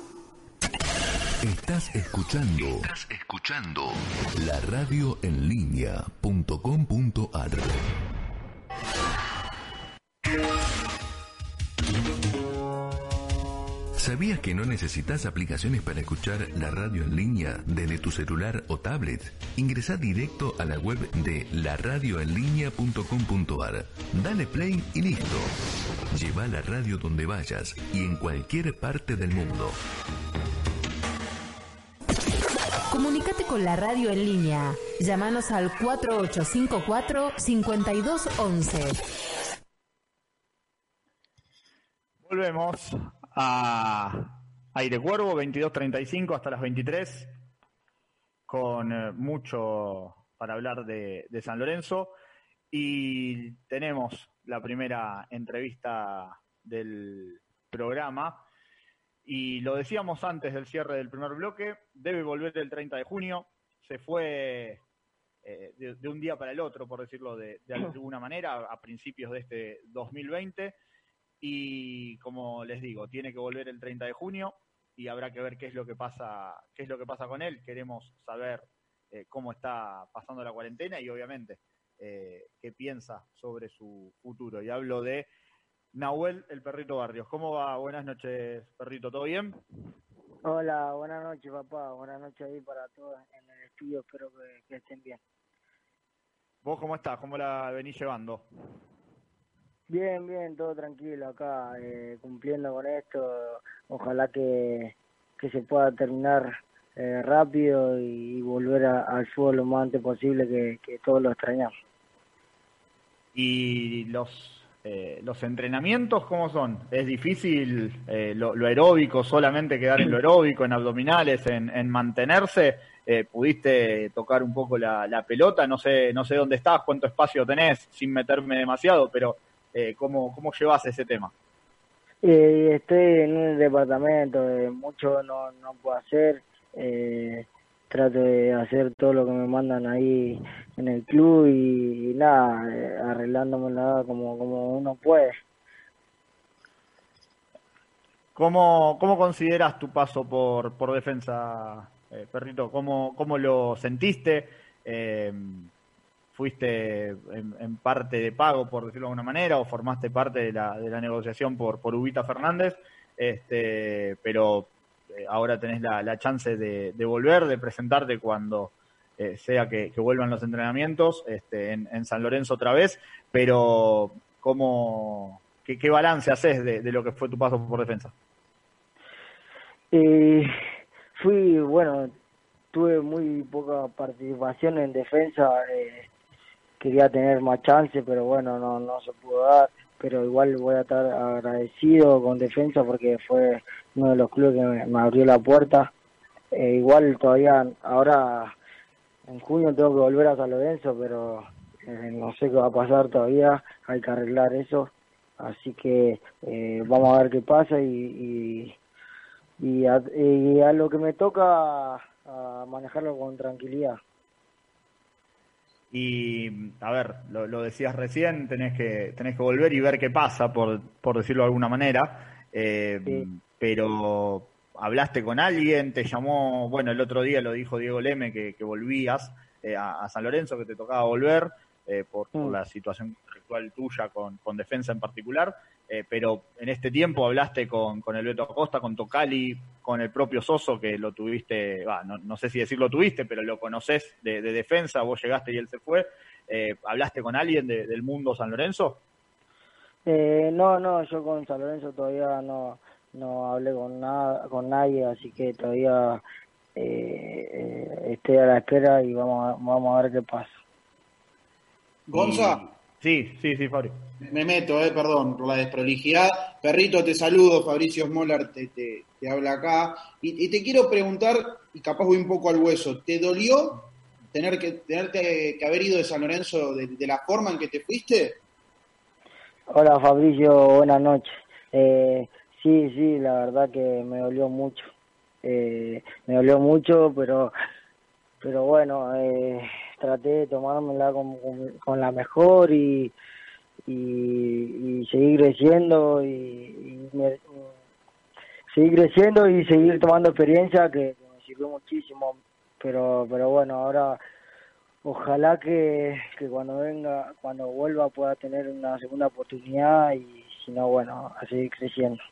Estás escuchando. Estás escuchando. La radio en línea.com.ar. ¿Sabías que no necesitas aplicaciones para escuchar la radio en línea desde tu celular o tablet? Ingresa directo a la web de laradioenlinea.com.ar. Dale play y listo. Lleva la radio donde vayas y en cualquier parte del mundo. Comunicate con la radio en línea. Llámanos al 4854-5211. Volvemos a Aire Cuervo, 22.35 hasta las 23, con eh, mucho para hablar de, de, San Lorenzo. Y tenemos la primera entrevista del programa. Y lo decíamos antes del cierre del primer bloque, debe volver el 30 de junio. Se fue eh, de, de, un día para el otro, por decirlo de, de <clears throat> alguna manera, a principios de este 2020 y como les digo, tiene que volver el 30 de junio y habrá que ver qué es lo que pasa, qué es lo que pasa con él. Queremos saber eh, cómo está pasando la cuarentena y obviamente eh, qué piensa sobre su futuro. Y hablo de Nahuel, el perrito Barrios. ¿Cómo va? Buenas noches, perrito, ¿todo bien? Hola, buenas noches, papá. Buenas noches ahí para todos en el estudio. Espero que, que estén bien. ¿Vos cómo estás? ¿Cómo la venís llevando? Bien, bien, todo tranquilo acá, eh, cumpliendo con esto. Ojalá que, que se pueda terminar eh, rápido y, volver a, al fútbol lo más antes posible, que, que todos lo extrañamos. ¿Y los, eh, los entrenamientos cómo son? ¿Es difícil eh, lo, lo, aeróbico, solamente quedar en lo aeróbico, en abdominales, en, en mantenerse? Eh, ¿Pudiste tocar un poco la, la pelota? No sé, no sé dónde estás, cuánto espacio tenés, sin meterme demasiado, pero eh, ¿cómo, ¿cómo llevas ese tema? Eh, estoy en un departamento, eh, mucho no, no puedo hacer, eh, trato de hacer todo lo que me mandan ahí en el club y, y nada, eh, arreglándome nada como, como uno puede. ¿Cómo, cómo consideras tu paso por, por defensa, eh, Perrito? ¿Cómo, ¿Cómo lo sentiste? Eh, fuiste en, en, parte de pago, por decirlo de alguna manera, o formaste parte de la, de la negociación por, por Ubita Fernández, este, pero eh, ahora tenés la, la chance de, de, volver, de presentarte cuando eh, sea que, vuelvan los entrenamientos este, en, en, San Lorenzo otra vez, pero ¿cómo, qué, qué balance haces de, de, lo que fue tu paso por defensa? Eh, fui, bueno, tuve muy poca participación en defensa. Eh, quería tener más chance, pero bueno, no, no se pudo dar. Pero igual voy a estar agradecido con defensa porque fue uno de los clubes que me, abrió la puerta. Eh, igual todavía, ahora en junio tengo que volver a San Lorenzo, pero eh, no sé qué va a pasar todavía, hay que arreglar eso. Así que eh, vamos a ver qué pasa y, y, a, y a lo que me toca manejarlo con tranquilidad. Y, a ver, lo, lo, decías recién, tenés que, tenés que volver y ver qué pasa, por, por decirlo de alguna manera. Eh, sí. Pero, ¿hablaste con alguien? ¿Te llamó? Bueno, el otro día lo dijo Diego Leme que, que volvías eh, a, a, San Lorenzo, que te tocaba volver eh, por, por, mm. la situación actual tuya con, con defensa en particular. Eh, pero en este tiempo hablaste con, con el Beto Acosta, con Tocali, con el propio Soso, que lo tuviste, bah, no, no, sé si decir lo tuviste, pero lo conoces de, de defensa, vos llegaste y él se fue. Eh, ¿Hablaste con alguien de, del mundo San Lorenzo? Eh, no, no, yo con San Lorenzo todavía no, no hablé con, nada, con nadie, así que todavía eh, eh, estoy a la espera y vamos a, vamos a ver qué pasa. Gonza, Sí, sí, sí, Fabio. me meto, eh, perdón por la desprolijidad. Perrito, te saludo, Fabricio Smolar te, te, te habla acá. Y, y te quiero preguntar, y capaz voy un poco al hueso, ¿te dolió tener que tenerte que haber ido de San Lorenzo de, de la forma en que te fuiste? Hola Fabricio, buenas noches. Eh, sí, sí, la verdad que me dolió mucho. Eh, me dolió mucho, pero pero bueno, eh, traté de tomármela con, con, la mejor y, y, seguir creciendo y, seguir creciendo y seguir tomando experiencia que, que me sirvió muchísimo. Pero pero bueno, ahora ojalá que, que cuando venga, cuando vuelva pueda tener una segunda oportunidad y si no, bueno, a seguir creciendo.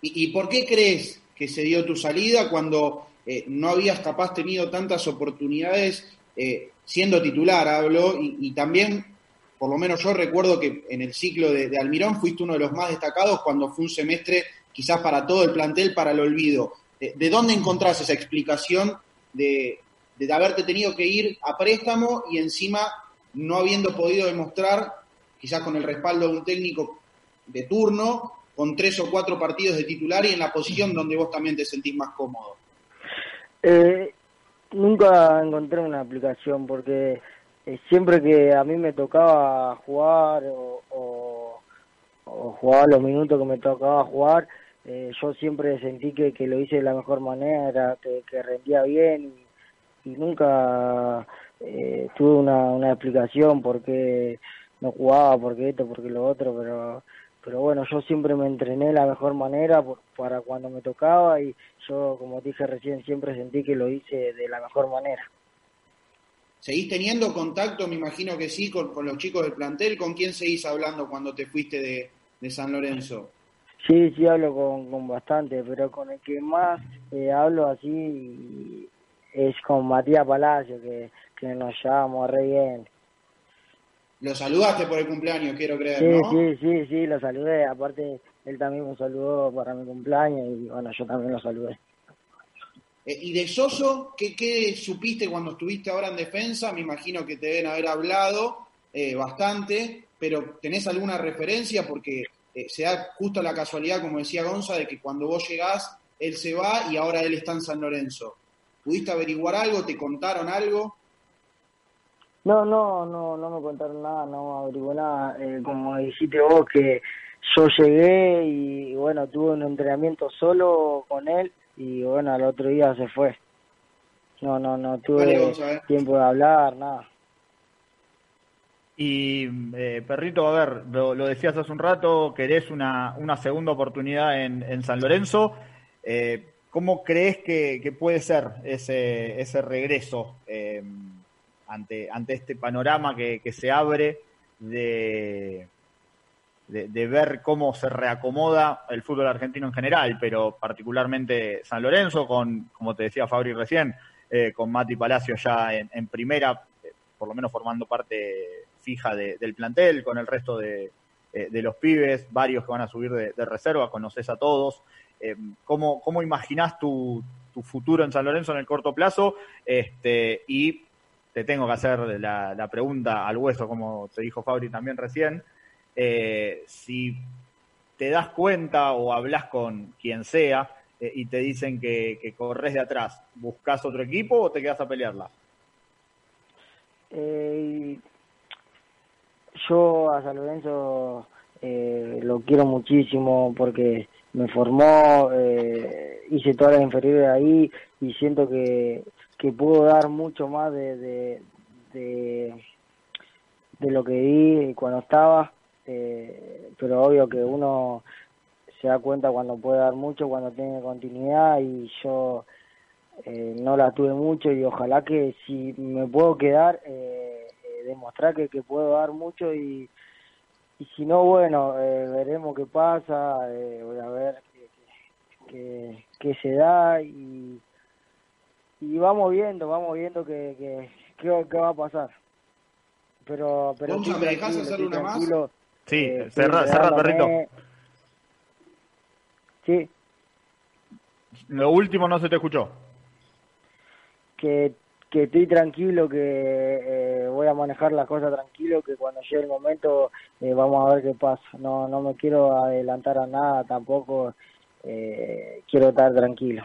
¿Y, y por qué crees que se dio tu salida cuando eh, no habías capaz tenido tantas oportunidades eh, siendo titular, hablo? Y, también, por lo menos yo recuerdo que en el ciclo de, Almirón fuiste uno de los más destacados cuando fue un semestre quizás para todo el plantel, para el olvido. ¿De dónde encontrás esa explicación de, de haberte tenido que ir a préstamo y encima no habiendo podido demostrar, quizás con el respaldo de un técnico de turno, con tres o cuatro partidos de titular y en la posición donde vos también te sentís más cómodo. Eh, nunca encontré una aplicación porque eh, siempre que a mí me tocaba jugar o, o, jugar los minutos que me tocaba jugar, eh, yo siempre sentí que, que lo hice de la mejor manera, que, que rendía bien y, y nunca eh, tuve una, una explicación por qué no jugaba, por qué esto, por qué lo otro, pero pero bueno, yo siempre me entrené de la mejor manera por- para cuando me tocaba y yo, como dije recién, siempre sentí que lo hice de la mejor manera. ¿Seguís teniendo contacto, me imagino que sí, con, con los chicos del plantel? ¿Con quién seguís hablando cuando te fuiste de, de San Lorenzo? Sí, sí hablo con, con bastante, pero con el que más eh, hablo así es con Matías Palacio, que, que nos llevamos re bien. Lo saludaste por el cumpleaños, quiero creer, Sí, ¿no? sí, sí, sí, lo saludé. Aparte, él también me saludó para mi cumpleaños y bueno, yo también lo saludé. Eh, ¿Y de Soso, ¿qué, qué supiste cuando estuviste ahora en defensa? Me imagino que te deben haber hablado eh, bastante, pero ¿tenés alguna referencia? Porque eh, se da justo la casualidad, como decía Gonza, de que cuando vos llegás, él se va y ahora él está en San Lorenzo. ¿Pudiste averiguar algo? ¿Te contaron algo? No, no, no, no me contaron nada, no averigué nada. Eh, como dijiste vos, que yo llegué y bueno, tuve un entrenamiento solo con él y bueno, al otro día se fue. No, no, no tuve tiempo de hablar, nada. Y eh, Perrito, a ver, lo, lo decías hace un rato, querés una, una segunda oportunidad en, en San Lorenzo. Eh, ¿Cómo crees que, que puede ser ese, ese regreso eh, ante, ante este panorama que, que se abre de, de, ver cómo se reacomoda el fútbol argentino en general, pero particularmente San Lorenzo, con, como te decía Fabri recién, eh, con Mati Palacio ya en, primera, eh, por lo menos formando parte fija de- del plantel, con el resto de, eh, de los pibes, varios que van a subir de, reserva, conoces a todos. ¿cómo, ¿Cómo imaginás tu, tu futuro en San Lorenzo en el corto plazo? Este, y te tengo que hacer la, la pregunta al hueso, como te dijo Fabri también recién. Eh, si te das cuenta o hablas con quien sea eh, y te dicen que, que corres de atrás, ¿buscas otro equipo o te quedas a pelearla? Eh, yo a San Lorenzo eh, lo quiero muchísimo porque me formó, hice todas las inferiores ahí y siento que, que puedo dar mucho más de, de, de, lo que di cuando estaba, eh, pero obvio que uno se da cuenta cuando puede dar mucho, cuando tiene continuidad y yo eh, no la tuve mucho y ojalá que si me puedo quedar, eh, eh, demostrar que, que puedo dar mucho y, y si no, bueno, eh, veremos qué pasa, eh, voy a ver qué, qué, qué se da y, y vamos viendo, vamos viendo qué que, qué, qué va a pasar. Pero, pero estoy ¿me dejás tranquilo, hacer estoy una más? Sí, eh, estoy cerrá, cerrá, perrito. Sí, Lo último no se te escuchó. que, que estoy tranquilo, que eh, voy a manejar las cosas tranquilo, que cuando llegue el momento eh, vamos a ver qué pasa. No, no me quiero adelantar a nada tampoco, eh, quiero estar tranquilo.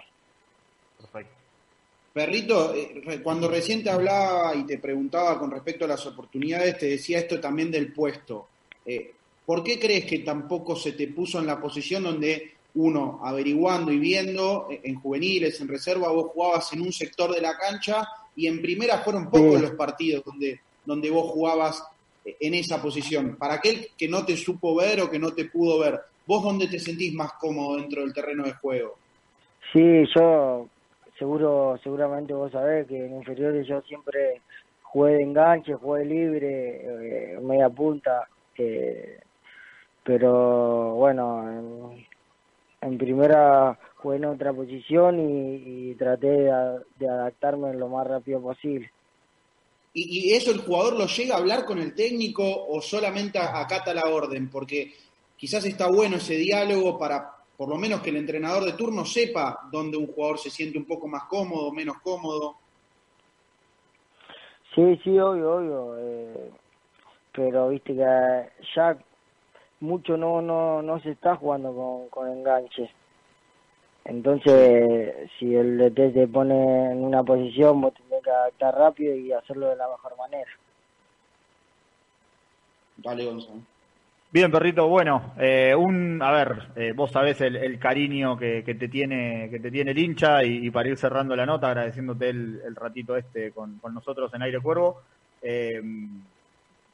Perrito, eh, cuando recién te hablaba y te preguntaba con respecto a las oportunidades, te decía esto también del puesto. Eh, ¿Por qué crees que tampoco se te puso en la posición donde uno, averiguando y viendo eh, en juveniles, en reserva, vos jugabas en un sector de la cancha y en primera fueron pocos los partidos donde, donde vos jugabas en esa posición? Para aquel que no te supo ver o que no te pudo ver, ¿vos dónde te sentís más cómodo dentro del terreno de juego? Sí, yo seguro, seguramente vos sabés que en inferiores yo siempre jugué de enganche, jugué libre, eh, media punta, eh, pero bueno, en, primera jugué en otra posición y, traté de adaptarme lo más rápido posible. ¿Y, y eso el jugador lo llega a hablar con el técnico o solamente acata la orden? Porque quizás está bueno ese diálogo para, por lo menos, que el entrenador de turno sepa dónde un jugador se siente un poco más cómodo, menos cómodo. Sí, sí, obvio, obvio, eh, pero viste que ya mucho no, no, no se está jugando con, con enganche. Entonces, si el DT te pone en una posición, vos tenés que adaptar rápido y hacerlo de la mejor manera. Dale, Gonzalo. Bien, perrito, bueno, eh, un, a ver, eh, vos sabés el, el cariño que, que te tiene que te tiene el hincha y, y para ir cerrando la nota, agradeciéndote el, el ratito este con, con nosotros en Aire Cuervo, eh,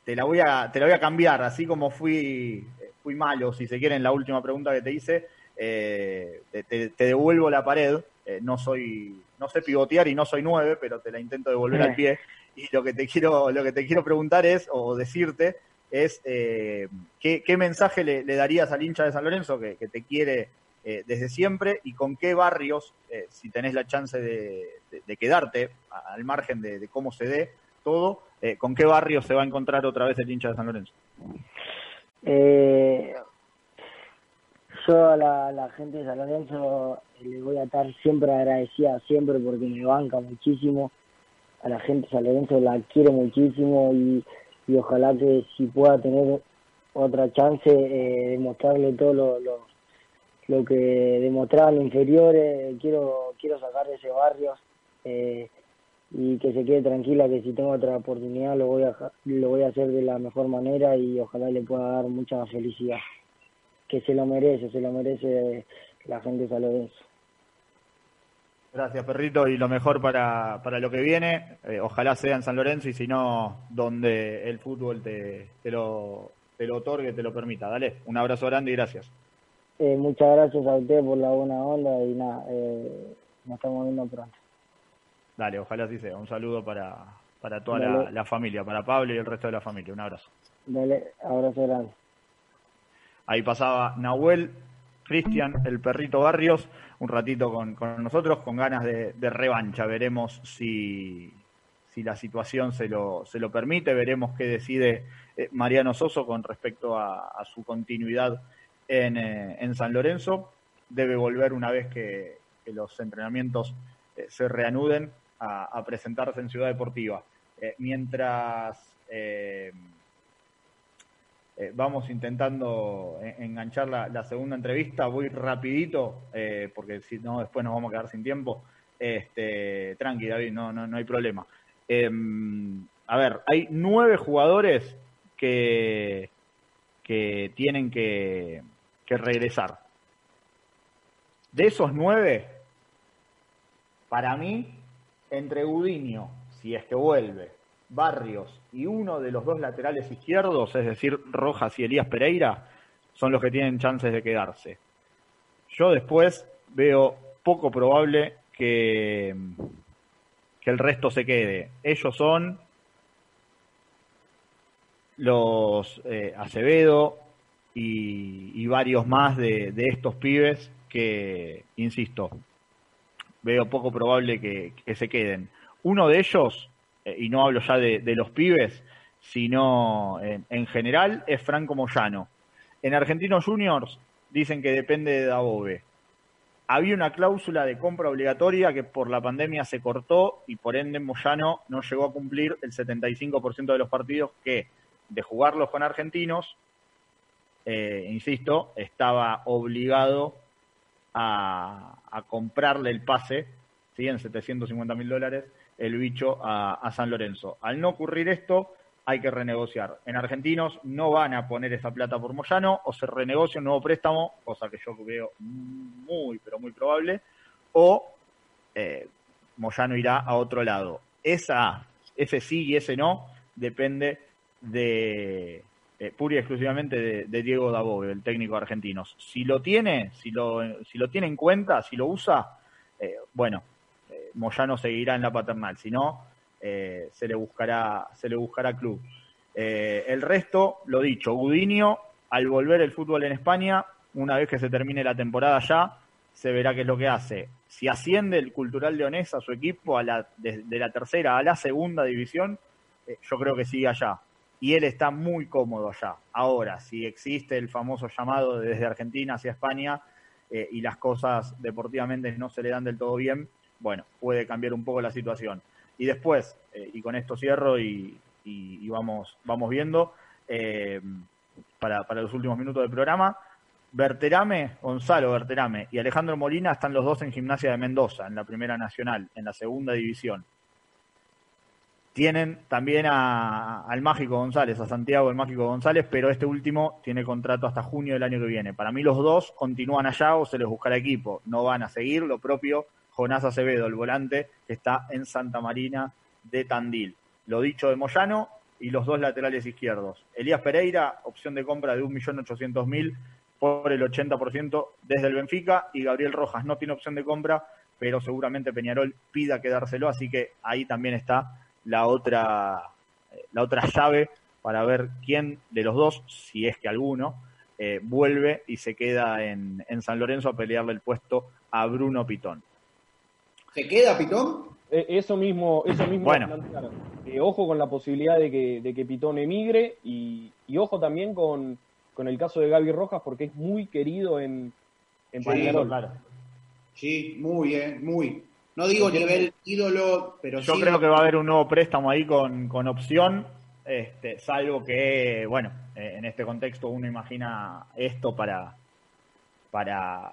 te la voy a te la voy a cambiar, así como fui fui malo, si se quiere, en la última pregunta que te hice, eh, te, te- te devuelvo la pared, eh, no soy no sé pivotear y no soy nueve, pero te la intento devolver al pie y lo que te quiero lo que te quiero preguntar es o decirte es eh, ¿qué, qué mensaje le, darías al hincha de San Lorenzo que, te quiere eh, desde siempre y con qué barrios, eh, si tenés la chance de, quedarte al margen de, cómo se dé todo, eh, con qué barrios se va a encontrar otra vez el hincha de San Lorenzo. Eh, yo a la, la gente de San Lorenzo le voy a estar siempre agradecida, siempre porque me banca muchísimo. A la gente de San Lorenzo la quiero muchísimo y, y ojalá que si pueda tener otra chance eh, de todo lo, lo, lo que demostraban inferiores, quiero quiero sacar de ese barrio eh, y que se quede tranquila que si tengo otra oportunidad lo voy a lo voy a hacer de la mejor manera y ojalá le pueda dar mucha felicidad que se lo merece se lo merece la gente Lorenzo Gracias, perrito, y lo mejor para, para lo que viene. Eh, ojalá sea en San Lorenzo y si no, donde el fútbol te, te, lo, te lo otorgue, te lo permita. Dale, un abrazo grande y gracias. Eh, muchas gracias a usted por la buena onda y nada eh, nos estamos viendo pronto Dale, ojalá así sea. Un saludo para, para toda la, la familia, para Pablo y el resto de la familia. Un abrazo. dale abrazo grande Ahí pasaba Nahuel, Cristian, el perrito Barrios, un ratito con, nosotros, con ganas de, revancha. Veremos si, si la situación se lo, se lo permite, veremos qué decide eh, Mariano Soso con respecto a, su continuidad en, eh, en San Lorenzo. Debe volver una vez que, los entrenamientos eh, se reanuden a, presentarse en Ciudad Deportiva. Mientras eh, vamos intentando eh, enganchar la, segunda entrevista, voy rapidito, eh, porque si no después nos vamos a quedar sin tiempo. Este, tranqui, David, no, no, no hay problema. Eh, a ver, hay nueve jugadores que, que tienen que, que regresar. De esos nueve, para mí, entre Gudiño, si es que vuelve, Barrios y uno de los dos laterales izquierdos, es decir, Rojas y Elías Pereira, son los que tienen chances de quedarse. Yo después veo poco probable que, que el resto se quede. Ellos son los eh, Acevedo y, varios más de, de estos pibes que, insisto, veo poco probable que se queden. Uno de ellos, eh, y no hablo ya de, los pibes, sino en, en general, es Franco Moyano. En Argentinos Juniors dicen que depende de Dabove. había una cláusula de compra obligatoria que por la pandemia se cortó y por ende Moyano no llegó a cumplir el 75% de los partidos que de jugarlos con argentinos, eh, insisto, estaba obligado a, a comprarle el pase, ¿sí? en 750 mil dólares, el bicho a, San Lorenzo. Al no ocurrir esto, hay que renegociar. En argentinos no van a poner esa plata por Moyano o se renegocia un nuevo préstamo, cosa que yo veo muy, pero muy probable, o eh, Moyano irá a otro lado. Esa, ese sí y ese no depende de eh, pura y exclusivamente de, Diego Dabove, el técnico argentino. Si lo tiene, si lo, si lo tiene en cuenta, si lo usa, eh, bueno, Moyano seguirá en la paternal. Si no, eh, se le buscará, se le buscará club. Eh, el resto, lo dicho, Gudinio, al volver el fútbol en España, una vez que se termine la temporada ya, se verá qué es lo que hace. Si asciende el Cultural Leonés a su equipo a la, de, la tercera a la segunda división, eh, yo creo que sigue allá. Y él está muy cómodo allá. Ahora, si existe el famoso llamado desde Argentina hacia España eh, y las cosas deportivamente no se le dan del todo bien, bueno, puede cambiar un poco la situación. Y después, eh, y con esto cierro y, y, vamos, vamos viendo, eh, para, para los últimos minutos del programa, Berterame, Gonzalo Berterame y Alejandro Molina están los dos en Gimnasia de Mendoza, en la Primera Nacional, en la Segunda División. Tienen también a, al Mágico González, a Santiago el Mágico González, pero este último tiene contrato hasta junio del año que viene. Para mí los dos continúan allá o se les buscará equipo. No van a seguir lo propio Jonás Acevedo, el volante, que está en Santa Marina de Tandil. Lo dicho de Moyano y los dos laterales izquierdos. Elías Pereira, opción de compra de 1.800.000 por el 80% desde el Benfica y Gabriel Rojas no tiene opción de compra, pero seguramente Peñarol pida quedárselo, así que ahí también está la otra, la otra llave para ver quién de los dos, si es que alguno, eh, vuelve y se queda en, en, San Lorenzo a pelearle el puesto a Bruno Pitón. ¿Se queda Pitón? Eh, eso mismo, eso mismo bueno. eh, ojo con la posibilidad de que, de que Pitón emigre y, y ojo también con, con, el caso de Gaby Rojas porque es muy querido en, en sí, Peñarol. Claro. Sí, muy, eh, muy. No digo nivel ídolo, pero Yo sí. creo que va a haber un nuevo préstamo ahí con, con opción, este, salvo que, bueno, eh, en este contexto uno imagina esto para, para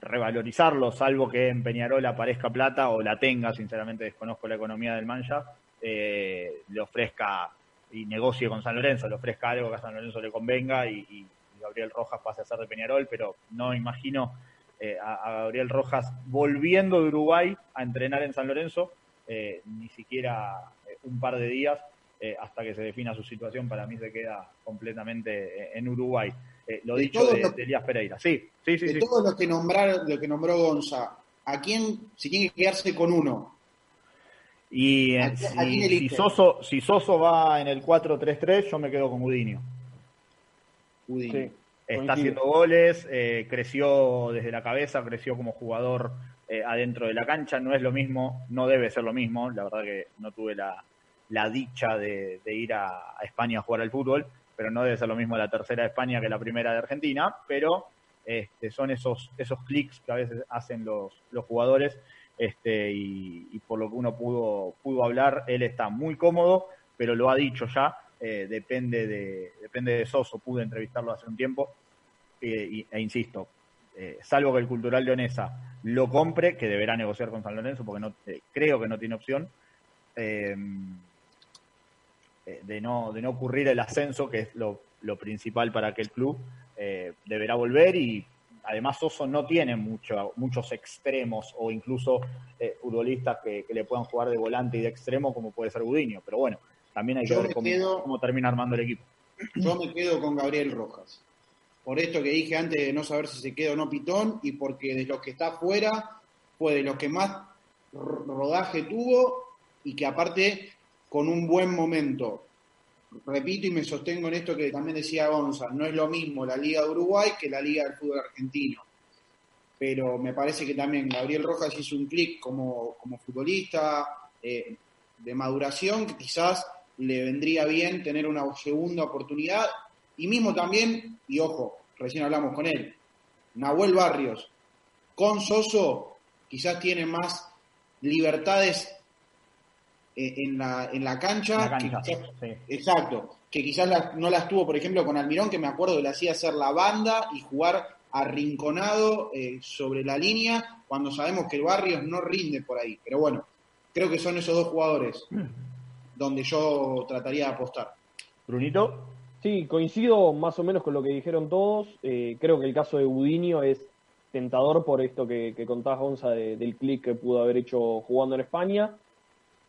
revalorizarlo, salvo que en Peñarol aparezca plata o la tenga, sinceramente desconozco la economía del Mancha, eh, le ofrezca y negocie con San Lorenzo, le ofrezca algo que a San Lorenzo le convenga y, Gabriel Rojas pase a ser de Peñarol, pero no imagino eh, a, Gabriel Rojas volviendo de Uruguay a entrenar en San Lorenzo, eh, ni siquiera eh, un par de días hasta que se defina su situación, para mí se queda completamente en Uruguay. Lo de dicho de, los, de, Elías Pereira. Sí, sí, sí. De sí. todos los que, nombraron, lo que nombró Gonza, ¿a quién, si tiene que quedarse con uno? Y ¿A, si, a si, Soso, si Soso va en el 4-3-3, yo me quedo con Udinio. Udinio. Sí. Está haciendo goles, eh, creció desde la cabeza, creció como jugador eh, adentro de la cancha. No es lo mismo, no debe ser lo mismo. La verdad que no tuve la, la dicha de, de ir a, a, España a jugar al fútbol, pero no debe ser lo mismo la tercera de España que la primera de Argentina. Pero este, son esos, esos clics que a veces hacen los, los jugadores. Este, y, por lo que uno pudo, pudo hablar, él está muy cómodo, pero lo ha dicho ya eh, depende, de, depende de Soso, pude entrevistarlo hace un tiempo, eh, e, insisto, eh, salvo que el Cultural Leonesa lo compre, que deberá negociar con San Lorenzo, porque no creo que no tiene opción, de, no, de no ocurrir el ascenso, que es lo, lo principal para aquel club, eh, deberá volver y además Soso no tiene mucho, muchos extremos o incluso eh, futbolistas que, que, le puedan jugar de volante y de extremo como puede ser Gudiño, pero bueno, también hay que yo ver cómo, quedo, cómo, termina armando el equipo. Yo me quedo con Gabriel Rojas. Por esto que dije antes de no saber si se queda o no Pitón y porque de los que está afuera fue de los que más rodaje tuvo y que aparte con un buen momento. Repito y me sostengo en esto que también decía Gonza, no es lo mismo la Liga de Uruguay que la Liga del Fútbol Argentino. Pero me parece que también Gabriel Rojas hizo un clic como, como futbolista eh, de maduración que quizás le vendría bien tener una segunda oportunidad. Y mismo también, y ojo, recién hablamos con él, Nahuel Barrios, con Soso quizás tiene más libertades en la, en la cancha. La cancha, que quizás- sí. Exacto, que quizás las- no las tuvo, por ejemplo, con Almirón, que me acuerdo que le hacía hacer la banda y jugar arrinconado eh, sobre la línea, cuando sabemos que el Barrios no rinde por ahí. Pero bueno, creo que son esos dos jugadores donde yo trataría de apostar. Brunito. Sí, coincido más o menos con lo que dijeron todos. Eh, creo que el caso de Budinio es tentador por esto que, que contás, Gonza, de- del clic que pudo haber hecho jugando en España.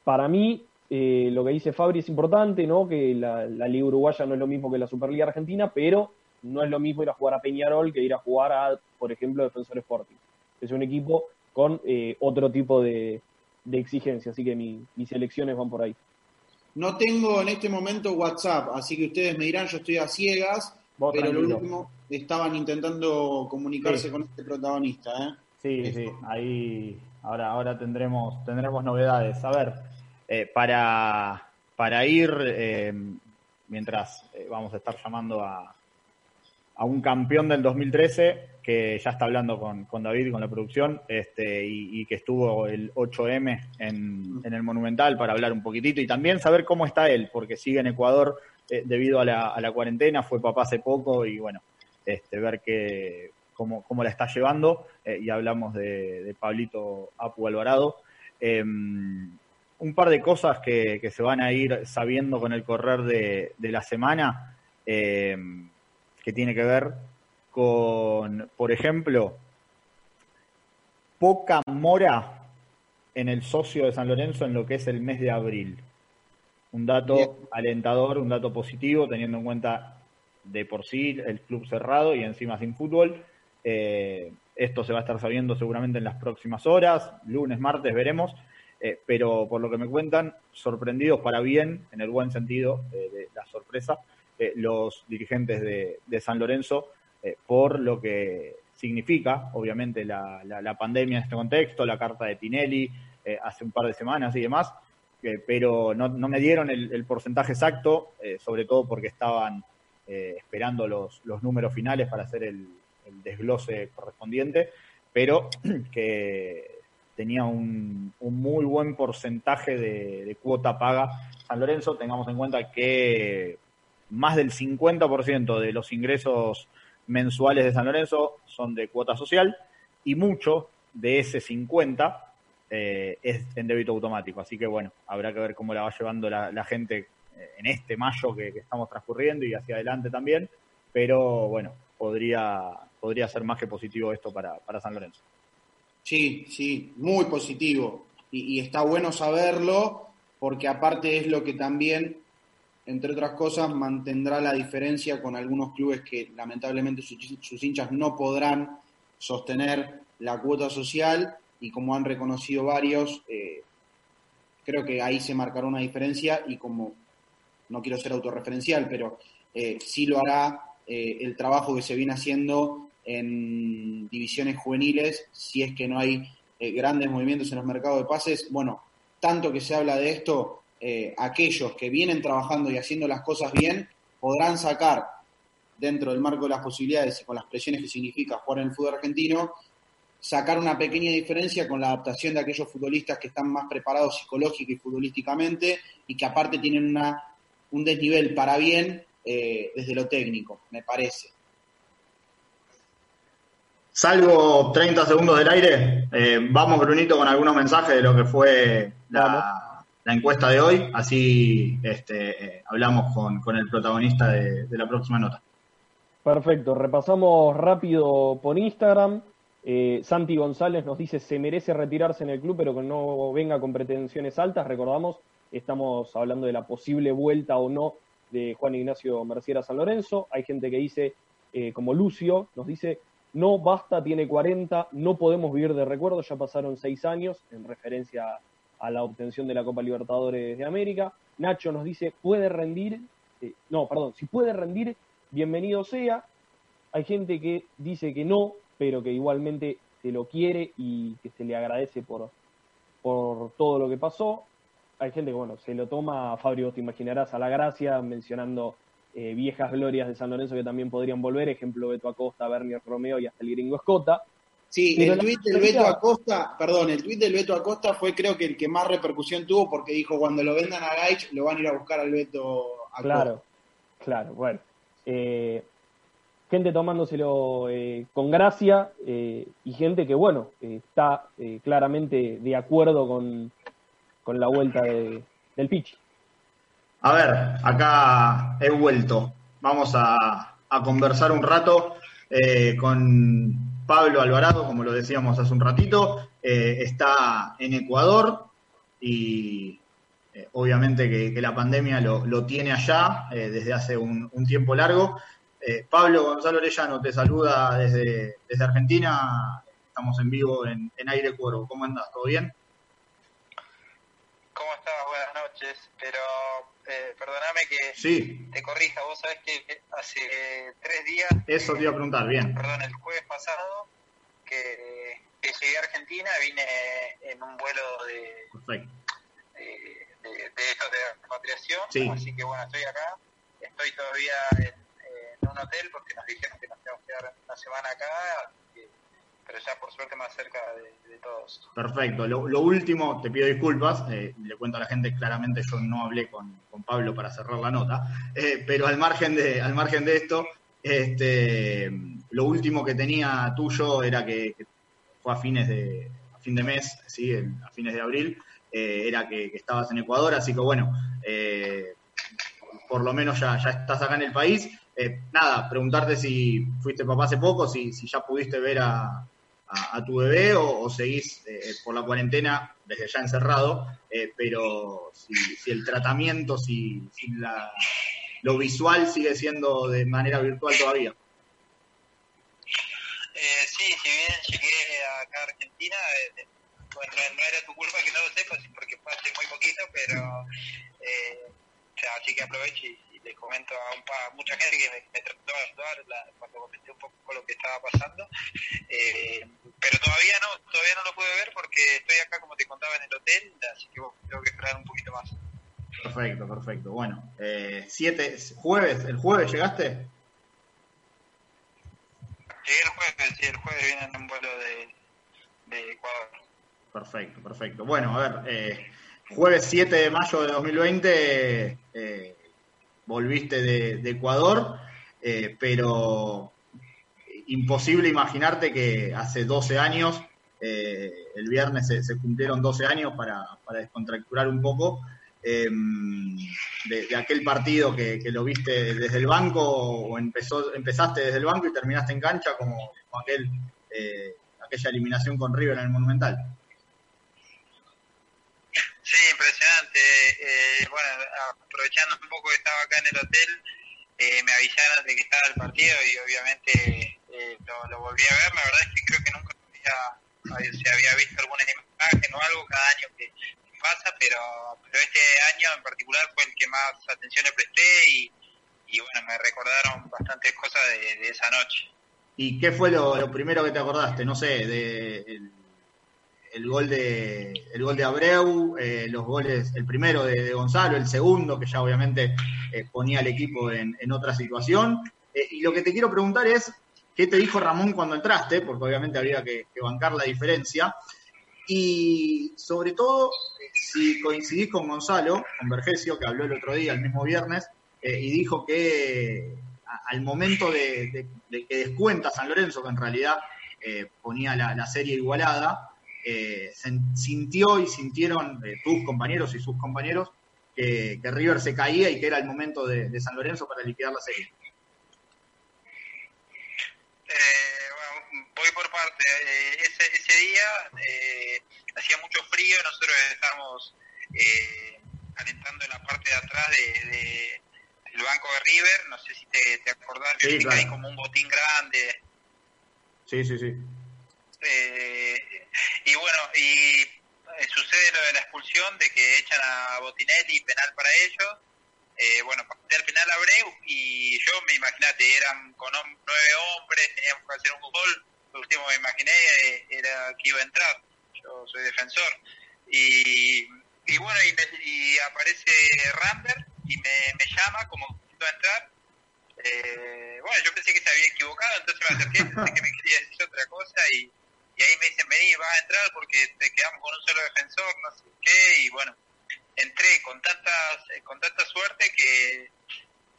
Para mí, eh, lo que dice Fabri es importante, ¿no? Que la, la Liga Uruguaya no es lo mismo que la Superliga Argentina, pero no es lo mismo ir a jugar a Peñarol que ir a jugar a, por ejemplo, Defensor Sporting. Es un equipo con eh, otro tipo de, de exigencia, así que mi- mis elecciones van por ahí. No tengo en este momento WhatsApp, así que ustedes me dirán, yo estoy a ciegas, Vos pero lo tranquilo. último, estaban intentando comunicarse Sí. con este protagonista. ¿eh? Sí, Esto. sí, ahí ahora, ahora tendremos, tendremos novedades. A ver, eh, para, para ir, eh, mientras eh, vamos a estar llamando a, a un campeón del 2013 que ya está hablando con, con David y con la producción este, y, que estuvo el 8M en, en el Monumental para hablar un poquitito y también saber cómo está él, porque sigue en Ecuador debido a la, a la cuarentena, fue papá hace poco y bueno, este, ver que, cómo, cómo la está llevando y hablamos de, de Pablito Apu Alvarado. Eh, un par de cosas que, que se van a ir sabiendo con el correr de, de la semana eh, que tiene que ver con, por ejemplo, poca mora en el socio de San Lorenzo en lo que es el mes de abril. Un dato Bien. alentador, un dato positivo, teniendo en cuenta de por sí el club cerrado y encima sin fútbol. Eh, esto se va a estar sabiendo seguramente en las próximas horas, lunes, martes, veremos. Eh, pero por lo que me cuentan, sorprendidos para bien, en el buen sentido eh, de la sorpresa, eh, los dirigentes de, San Lorenzo por lo que significa, obviamente, la, pandemia en este contexto, la carta de Tinelli hace un par de semanas y demás, pero no, me dieron el, porcentaje exacto, sobre todo porque estaban esperando los, números finales para hacer el desglose correspondiente, pero <clears throat> que tenía un, muy buen porcentaje de, cuota paga San Lorenzo. Tengamos en cuenta que más del 50% de los ingresos mensuales de San Lorenzo son de cuota social y mucho de ese 50 eh, es en débito automático. Así que bueno, habrá que ver cómo la va llevando la, la gente eh, en este mayo que, que estamos transcurriendo y hacia adelante también. Pero bueno, podría, podría ser más que positivo esto para, para San Lorenzo. Sí, sí, muy positivo. Y, está bueno saberlo porque aparte es lo que también, entre otras cosas, mantendrá la diferencia con algunos clubes que lamentablemente sus, sus hinchas no podrán sostener la cuota social y como han reconocido varios, eh, creo que ahí se marcará una diferencia y como no quiero ser autorreferencial, pero eh, sí lo hará eh, el trabajo que se viene haciendo en divisiones juveniles, si es que no hay eh, grandes movimientos en los mercados de pases. Bueno, tanto que se habla de esto, eh, aquellos que vienen trabajando y haciendo las cosas bien podrán sacar dentro del marco de las posibilidades y con las presiones que significa jugar en el fútbol argentino, sacar una pequeña diferencia con la adaptación de aquellos futbolistas que están más preparados psicológica y futbolísticamente y que aparte tienen una, un desnivel para bien eh, desde lo técnico, me parece. Salvo 30 segundos del aire, eh, vamos Brunito con algunos mensajes de lo que fue la, la encuesta de hoy, así este, eh, hablamos con, con, el protagonista de, de, la próxima nota. Perfecto, repasamos rápido por Instagram. Eh, Santi González nos dice se merece retirarse en el club, pero que no venga con pretensiones altas. Recordamos, estamos hablando de la posible vuelta o no de Juan Ignacio Merciera San Lorenzo. Hay gente que dice, eh, como Lucio, nos dice, no basta, tiene 40, no podemos vivir de recuerdos, ya pasaron seis años, en referencia a la obtención de la Copa Libertadores de América. Nacho nos dice, puede rendir, eh, no, perdón, si puede rendir, bienvenido sea. Hay gente que dice que no, pero que igualmente se lo quiere y que se le agradece por, por todo lo que pasó. Hay gente que, bueno, se lo toma, Fabio, te imaginarás, a la gracia, mencionando eh, viejas glorias de San Lorenzo que también podrían volver, ejemplo Beto Acosta, Bernier Romeo y hasta el gringo Escota. Sí, Pero el tuit del Beto Acosta, perdón, el tuit del Beto Acosta fue creo que el que más repercusión tuvo porque dijo cuando lo vendan a Gaich lo van a ir a buscar al Beto Acosta. Claro, claro, bueno. Eh, gente tomándoselo eh, con gracia eh, y gente que, bueno, eh, está eh, claramente de acuerdo con, con la vuelta de- del pitch. A ver, acá he vuelto. Vamos a, a conversar un rato eh, con Pablo Alvarado, como lo decíamos hace un ratito. Eh, está en Ecuador y eh, obviamente que, la pandemia lo, lo tiene allá desde hace un, tiempo largo. Pablo Gonzalo Orellano te saluda desde, desde Argentina. Estamos en vivo en, en Aire Cuervo. ¿Cómo andas? ¿Todo bien? ¿Cómo estás? Buenas noches. Pero eh, perdóname que Sí. te corrija. Vos sabés que hace tres días, Eso te iba a preguntar, bien. perdón, el jueves pasado, que, que llegué a Argentina, vine en un vuelo de, Perfecto. de, de, de estos de repatriación. Sí. Así que bueno, estoy acá. Estoy todavía en, en un hotel porque nos dijeron que nos tenemos que quedar una semana acá. Pero ya por suerte más cerca de, todos. Perfecto. Lo, último, te pido disculpas, eh, le cuento a la gente, claramente yo no hablé con, con Pablo para cerrar la nota, eh, pero al margen de, al margen de esto, este, lo último que tenía tuyo era que, fue a fines de, a fin de mes, ¿sí? A fines de abril, eh, era que, estabas en Ecuador, así que bueno, por lo menos ya, ya estás acá en el país. Nada, preguntarte si fuiste papá hace poco, si, si ya pudiste ver a, a, tu bebé o, seguís eh, por la cuarentena desde ya encerrado, eh, pero si, si el tratamiento, si, si la, lo visual sigue siendo de manera virtual todavía. Eh, sí, si bien llegué acá a Argentina, eh, bueno, no, no era tu culpa que no lo sepas, porque fue hace muy poquito, pero eh, o sea, así que aprovecho y, y les comento a, un pa- a mucha gente que me, me trató de ayudar la- cuando comenté un poco lo que estaba pasando. Eh, pero todavía no, todavía no lo pude ver porque estoy acá, como te contaba, en el hotel, así que bueno, tengo que esperar un poquito más. Perfecto, perfecto. Bueno, eh, siete, jueves, ¿el jueves llegaste? Llegué el jueves, sí, el jueves viene en un vuelo de, de Ecuador. Perfecto, perfecto. Bueno, a ver, eh, jueves 7 de mayo de 2020 eh, volviste de, de Ecuador, eh, pero imposible imaginarte que hace 12 años, eh, el viernes se, cumplieron 12 años para, descontracturar un poco, eh, de, aquel partido que, que lo viste desde el banco o empezó, empezaste desde el banco y terminaste en cancha como, como aquel, eh, aquella eliminación con River en el Monumental. Sí, impresionante. Eh, bueno, aprovechando un poco que estaba acá en el hotel, eh, me avisaron de que estaba el partido y obviamente eh, lo, volví a ver. La verdad es que creo que nunca había, se había visto alguna imagen o algo cada año que, pasa, pero, pero este año en particular fue el que más atención le presté y, bueno, me recordaron bastantes cosas de, de esa noche. ¿Y qué fue lo, primero que te acordaste? No sé, de el, el gol de el gol de Abreu, eh, los goles, el primero de, Gonzalo, el segundo, que ya obviamente eh, ponía al equipo en, en otra situación. Eh, y lo que te quiero preguntar es, ¿qué te dijo Ramón cuando entraste? Porque obviamente habría que, bancar la diferencia. Y sobre todo, si coincidís con Gonzalo, con Vergesio, que habló el otro día, el mismo viernes, y dijo que al momento de, de- que descuenta San Lorenzo, que en realidad ponía la, la serie igualada, eh, sintió y sintieron eh, tus compañeros y sus compañeros que, que River se caía y que era el momento de, de San Lorenzo para liquidar la serie. Eh, bueno, voy por parte. Eh, ese, ese día eh, hacía mucho frío, nosotros estábamos eh, alentando en la parte de atrás de, de- del banco de River, no sé si te, te acordás, que Sí, claro. hay como un botín grande. Sí, sí, sí. Eh, y bueno, y eh, sucede lo de la expulsión, de que echan a Botinelli penal para ellos. Eh, bueno, pasé al final a Abreu y yo me imagínate, eran con nueve hombres, teníamos que hacer un gol. Lo último que me imaginé eh, era que iba a entrar. Yo soy defensor. Y, y bueno, y, me- y aparece Rander y me, me llama como que a entrar. Eh, bueno, yo pensé que se había equivocado, entonces me acerqué, pensé que me quería decir otra cosa y, y ahí me dicen, vení, vas a entrar porque te quedamos con un solo defensor, no sé qué, y bueno, entré con tantas, con tanta suerte que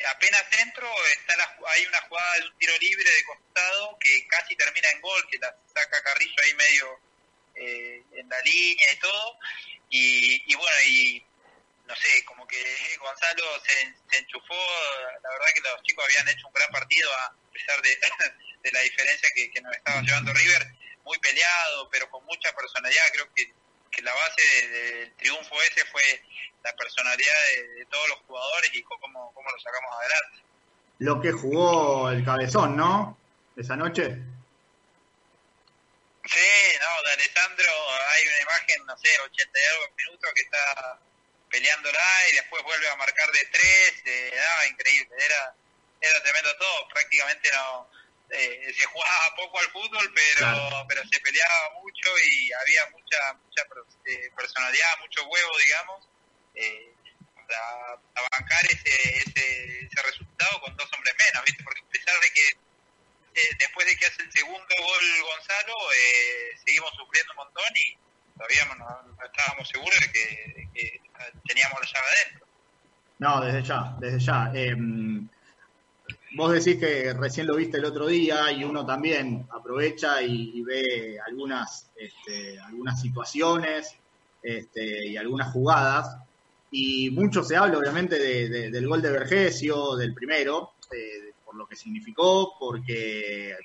apenas entro, está la, hay una jugada de un tiro libre de costado que casi termina en gol, que la saca Carrillo ahí medio eh, en la línea y todo, y, y bueno, y no sé, como que Gonzalo se, se, enchufó, la verdad que los chicos habían hecho un gran partido a pesar de, <laughs> de la diferencia que, que, nos estaba llevando River, muy peleado, pero con mucha personalidad, creo que, que la base del de, de triunfo ese fue la personalidad de, de, todos los jugadores y cómo, cómo lo sacamos adelante. Lo que jugó el cabezón, ¿no? Esa noche. Sí, no, de Alessandro hay una imagen, no sé, 80 y algo minutos que está peleándola y después vuelve a marcar de tres, eh, ah, increíble, era, era tremendo todo, prácticamente no, eh, se jugaba poco al fútbol, pero claro. pero se peleaba mucho y había mucha mucha eh, personalidad, mucho huevo, digamos, eh, a, a, bancar ese, ese, ese resultado con dos hombres menos, ¿viste? Porque a pesar de que eh, después de que hace el segundo gol Gonzalo, eh, seguimos sufriendo un montón y todavía no, no estábamos seguros de que, de que, teníamos la llave adentro. No, desde ya, desde ya. Eh, vos decís que recién lo viste el otro día y uno también aprovecha y, ve algunas, este, algunas situaciones este, y algunas jugadas. Y mucho se habla, obviamente, de, de, del gol de Vergesio, del primero, eh, por lo que significó, porque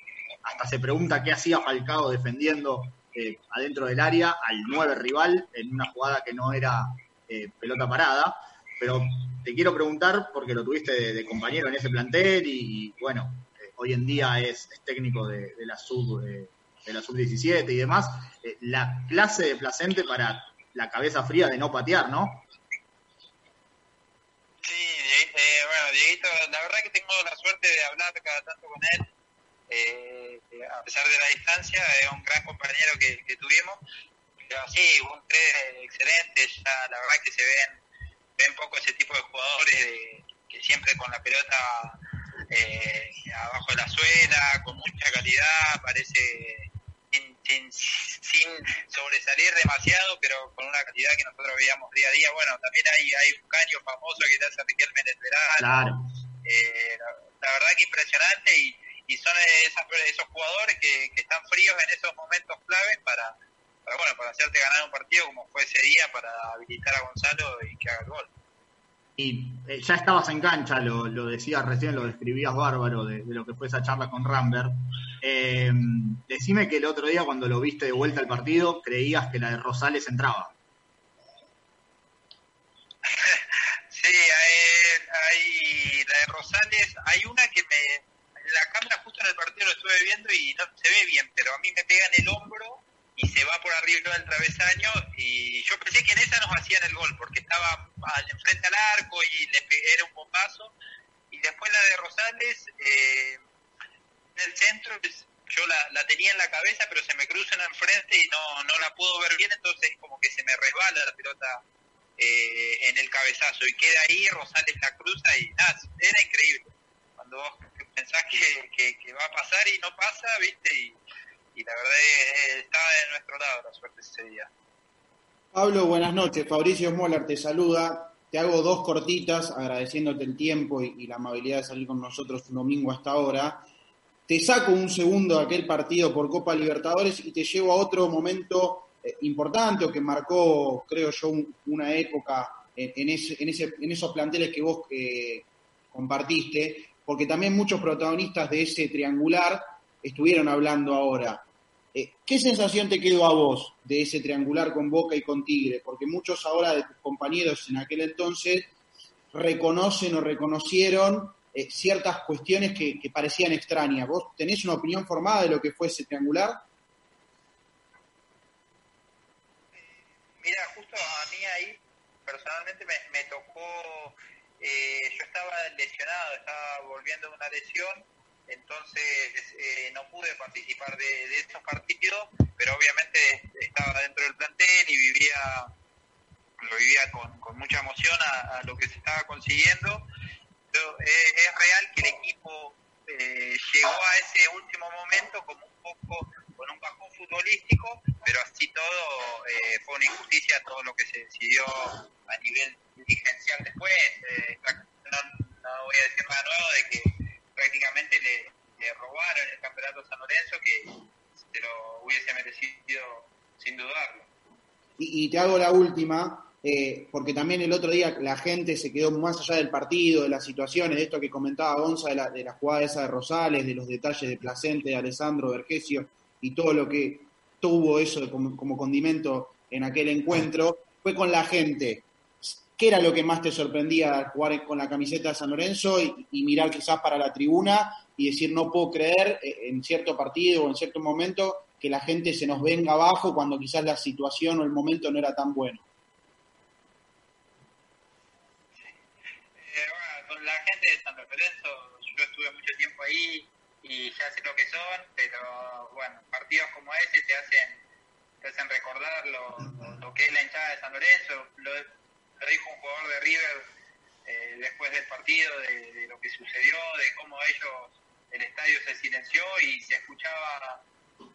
hasta se pregunta qué hacía Falcao defendiendo eh, adentro del área al nueve rival en una jugada que no era eh, pelota parada. Pero te quiero preguntar, porque lo tuviste de, compañero en ese plantel y, bueno, eh, hoy en día es, técnico de, la sub de la sub 17 y demás, eh, la clase de placente para la cabeza fría de no patear, ¿no? Sí, eh, bueno, Dieguito, la verdad que tengo la suerte de hablar cada tanto con él, eh, a pesar de la distancia, es un gran compañero que, que tuvimos, pero sí, un tres excelente, ya la verdad que se ven, ven poco ese tipo de jugadores de, que siempre con la pelota eh, abajo de la suela, con mucha calidad, parece sin, sin, sin, sobresalir demasiado, pero con una calidad que nosotros veíamos día a día. Bueno, también hay, hay un caño famoso que te hace Riquelme en el verano. Claro. Eh, la, la, verdad que impresionante y, y son esas, esos jugadores que, que, están fríos en esos momentos claves para, para, bueno, para hacerte ganar un partido como fue ese día, para habilitar a Gonzalo y que haga el gol. Y eh, ya estabas en cancha, lo, lo decías recién, lo describías bárbaro de, de, lo que fue esa charla con Rambert. Eh, decime que el otro día cuando lo viste de vuelta al partido, creías que la de Rosales entraba. <laughs> sí, hay, hay, la de Rosales, hay una que me, la cámara justo en el partido lo estuve viendo y no se ve bien, pero a mí me pega en el hombro y se va por arriba del travesaño y yo pensé que en esa nos hacían el gol porque estaba enfrente al arco y le era un bombazo. Y después la de Rosales eh, en el centro yo la, la, tenía en la cabeza pero se me cruza en el frente y no, no la puedo ver bien entonces como que se me resbala la pelota eh, en el cabezazo. Y queda ahí, Rosales la cruza y nada, era increíble. Cuando vos pensás que, que, que va a pasar y no pasa, viste y y la verdad es, estaba de nuestro lado la suerte ese día. Pablo, buenas noches. Fabricio Moller te saluda. Te hago dos cortitas, agradeciéndote el tiempo y, la amabilidad de salir con nosotros un domingo hasta ahora. Te saco un segundo de aquel partido por Copa Libertadores y te llevo a otro momento eh, importante o que marcó, creo yo, un, una época en, ese, esos planteles que vos eh, compartiste, porque también muchos protagonistas de ese triangular estuvieron hablando ahora. Eh, ¿Qué sensación te quedó a vos de ese triangular con Boca y con Tigre? Porque muchos ahora de tus compañeros en aquel entonces reconocen o reconocieron eh, ciertas cuestiones que, parecían extrañas. ¿Vos tenés una opinión formada de lo que fue ese triangular? Mira, justo a mí ahí personalmente me, me tocó, eh, yo estaba lesionado, estaba volviendo de una lesión entonces eh, no pude participar de, esos partidos, pero obviamente estaba dentro del plantel y vivía lo vivía con, mucha emoción a, a, lo que se estaba consiguiendo. Pero, eh, es real que el equipo eh, llegó a ese último momento como un poco con un bajón futbolístico, pero así todo eh, fue una injusticia todo lo que se decidió a nivel dirigencial después. Eh, no, no voy a decir nada nuevo de que prácticamente le, robaron el campeonato San Lorenzo que se lo hubiese merecido sin dudarlo. Y, te hago la última, eh, porque también el otro día la gente se quedó más allá del partido, de las situaciones, de esto que comentaba Gonza, de la, de la jugada esa de Rosales, de los detalles de Placente, de Alessandro Vergesio y todo lo que tuvo eso como condimento en aquel encuentro, fue con la gente. ¿Qué era lo que más te sorprendía jugar con la camiseta de San Lorenzo y, mirar quizás para la tribuna y decir no puedo creer eh, en cierto partido o en cierto momento que la gente se nos venga abajo cuando quizás la situación o el momento no era tan bueno? Eh, bueno, con la gente de San Lorenzo, yo estuve mucho tiempo ahí y ya sé lo que son, pero bueno, partidos como ese te hacen, te hacen recordar lo que es la hinchada de San Lorenzo. Lo, lo dijo un jugador de River eh, después del partido, de, lo que sucedió, de cómo ellos, el estadio se silenció y se escuchaba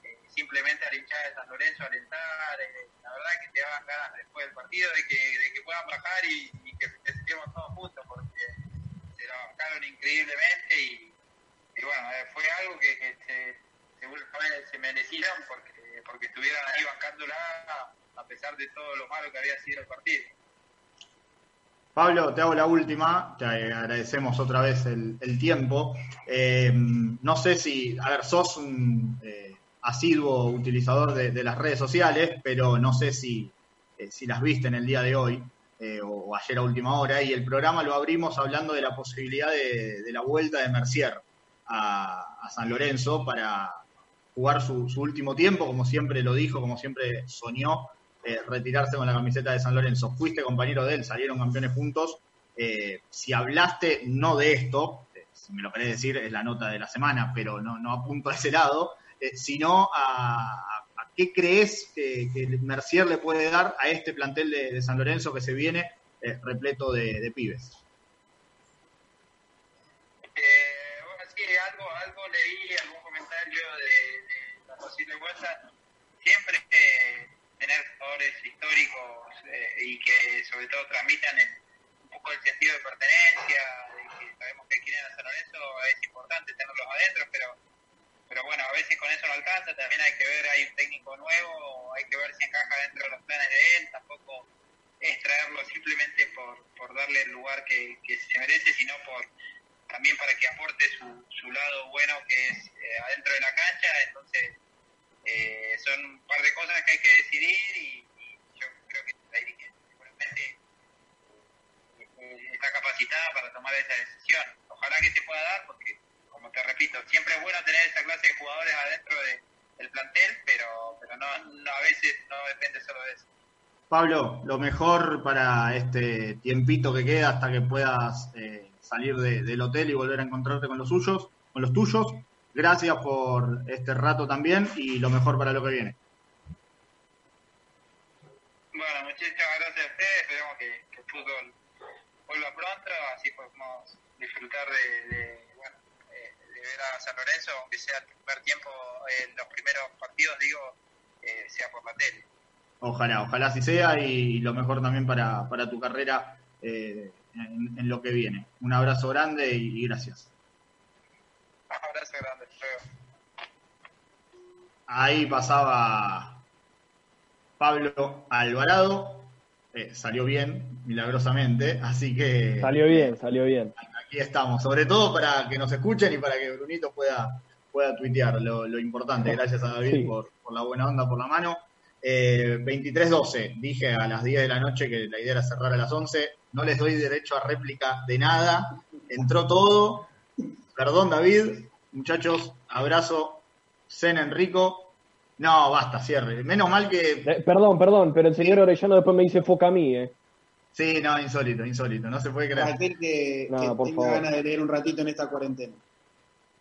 eh, simplemente a la hinchada de San Lorenzo alentar, eh, la verdad que te daban ganas después del partido de que, de que puedan bajar y, y que estemos todos juntos, porque se la bajaron increíblemente y, bueno, fue algo que, que se, seguramente se merecieron porque, porque estuvieron ahí bancándola a pesar de todo lo malo que había sido el partido. Pablo, te hago la última, te agradecemos otra vez el, el tiempo. Eh, no sé si, a ver, sos un eh, asiduo utilizador de, las redes sociales, pero no sé si, eh, si las viste en el día de hoy eh, o, ayer a última hora, y el programa lo abrimos hablando de la posibilidad de, la vuelta de Mercier a, San Lorenzo para jugar su, último tiempo, como siempre lo dijo, como siempre soñó eh, retirarse con la camiseta de San Lorenzo. Fuiste compañero de él, salieron campeones juntos. Eh, si hablaste no de esto, eh, si me lo querés decir, es la nota de la semana, pero no, no apunto a ese lado, sino a, qué crees que, que, Mercier le puede dar a este plantel de, San Lorenzo que se viene repleto de, pibes. algo leí, algún comentario de, de la posible vuelta. Siempre jugadores históricos eh, y que sobre todo transmitan el, un poco el sentido de pertenencia, de que sabemos que quieren a San Lorenzo, es importante tenerlos adentro, pero pero bueno, a veces con eso no alcanza, también hay que ver, hay un técnico nuevo, hay que ver si encaja dentro de los planes de él, tampoco es traerlo simplemente por, por darle el lugar que, que se merece, sino por también para que aporte su, su lado bueno que es eh, adentro de la cancha, entonces eh, son un par de cosas que hay que decidir y, yo creo que seguramente eh, está capacitada para tomar esa decisión. Ojalá que se pueda dar porque, como te repito, siempre es bueno tener esa clase de jugadores adentro de, del plantel, pero, pero no, a veces no depende solo de eso. Pablo, lo mejor para este tiempito que queda hasta que puedas eh, salir de, del hotel y volver a encontrarte con los suyos, con los tuyos. Gracias por este rato también y lo mejor para lo que viene. Bueno, muchísimas gracias a ustedes. Esperemos que, que el fútbol vuelva pronto, así podemos disfrutar de, de, bueno, de ver a San Lorenzo, aunque sea el primer tiempo, en los primeros partidos, digo, eh, sea por la tele. Ojalá, ojalá así sea y lo mejor también para, para tu carrera eh, en, en, lo que viene. Un abrazo grande y, y gracias. Abrazo grande, Ahí pasaba Pablo Alvarado, eh, salió bien, milagrosamente, así que... Salió bien, salió bien. Aquí estamos, sobre todo para que nos escuchen y para que Brunito pueda, pueda tuitear lo, lo importante. Gracias a David sí. por, por, la buena onda, por la mano. Eh, 23-12, dije a las 10 de la noche que la idea era cerrar a las 11. No les doy derecho a réplica de nada. Entró todo. Perdón, David. Muchachos, abrazo. Cena Enrico. No, basta, cierre. Menos mal que. Eh, perdón, perdón, pero el señor Orellano después me dice foca a mí, ¿eh? Sí, no, insólito, insólito. No se puede creer. Para aquel que, no, que tenga favor. ganas de leer un ratito en esta cuarentena.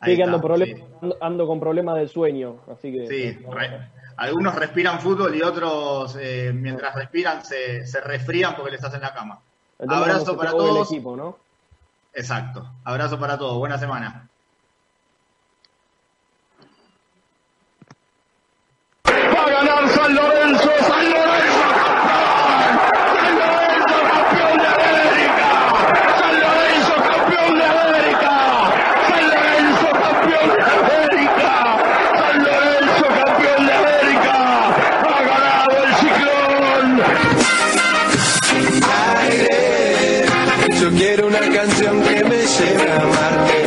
Sí, que ando, sí. ando, con problemas de sueño, así que. Sí, re algunos respiran fútbol y otros, eh, mientras respiran, se, se, resfrían porque les hacen la cama. Abrazo para todos. Equipo, ¿no? Exacto. Abrazo para todos. Buena semana. a ganar San Lorenzo, San Lorenzo campeón, San Lorenzo campeón de América, San Lorenzo campeón de América, San Lorenzo campeón de América, San Lorenzo campeón de América, ha ganado el ciclón. Yo quiero una canción que me lleve a amarte.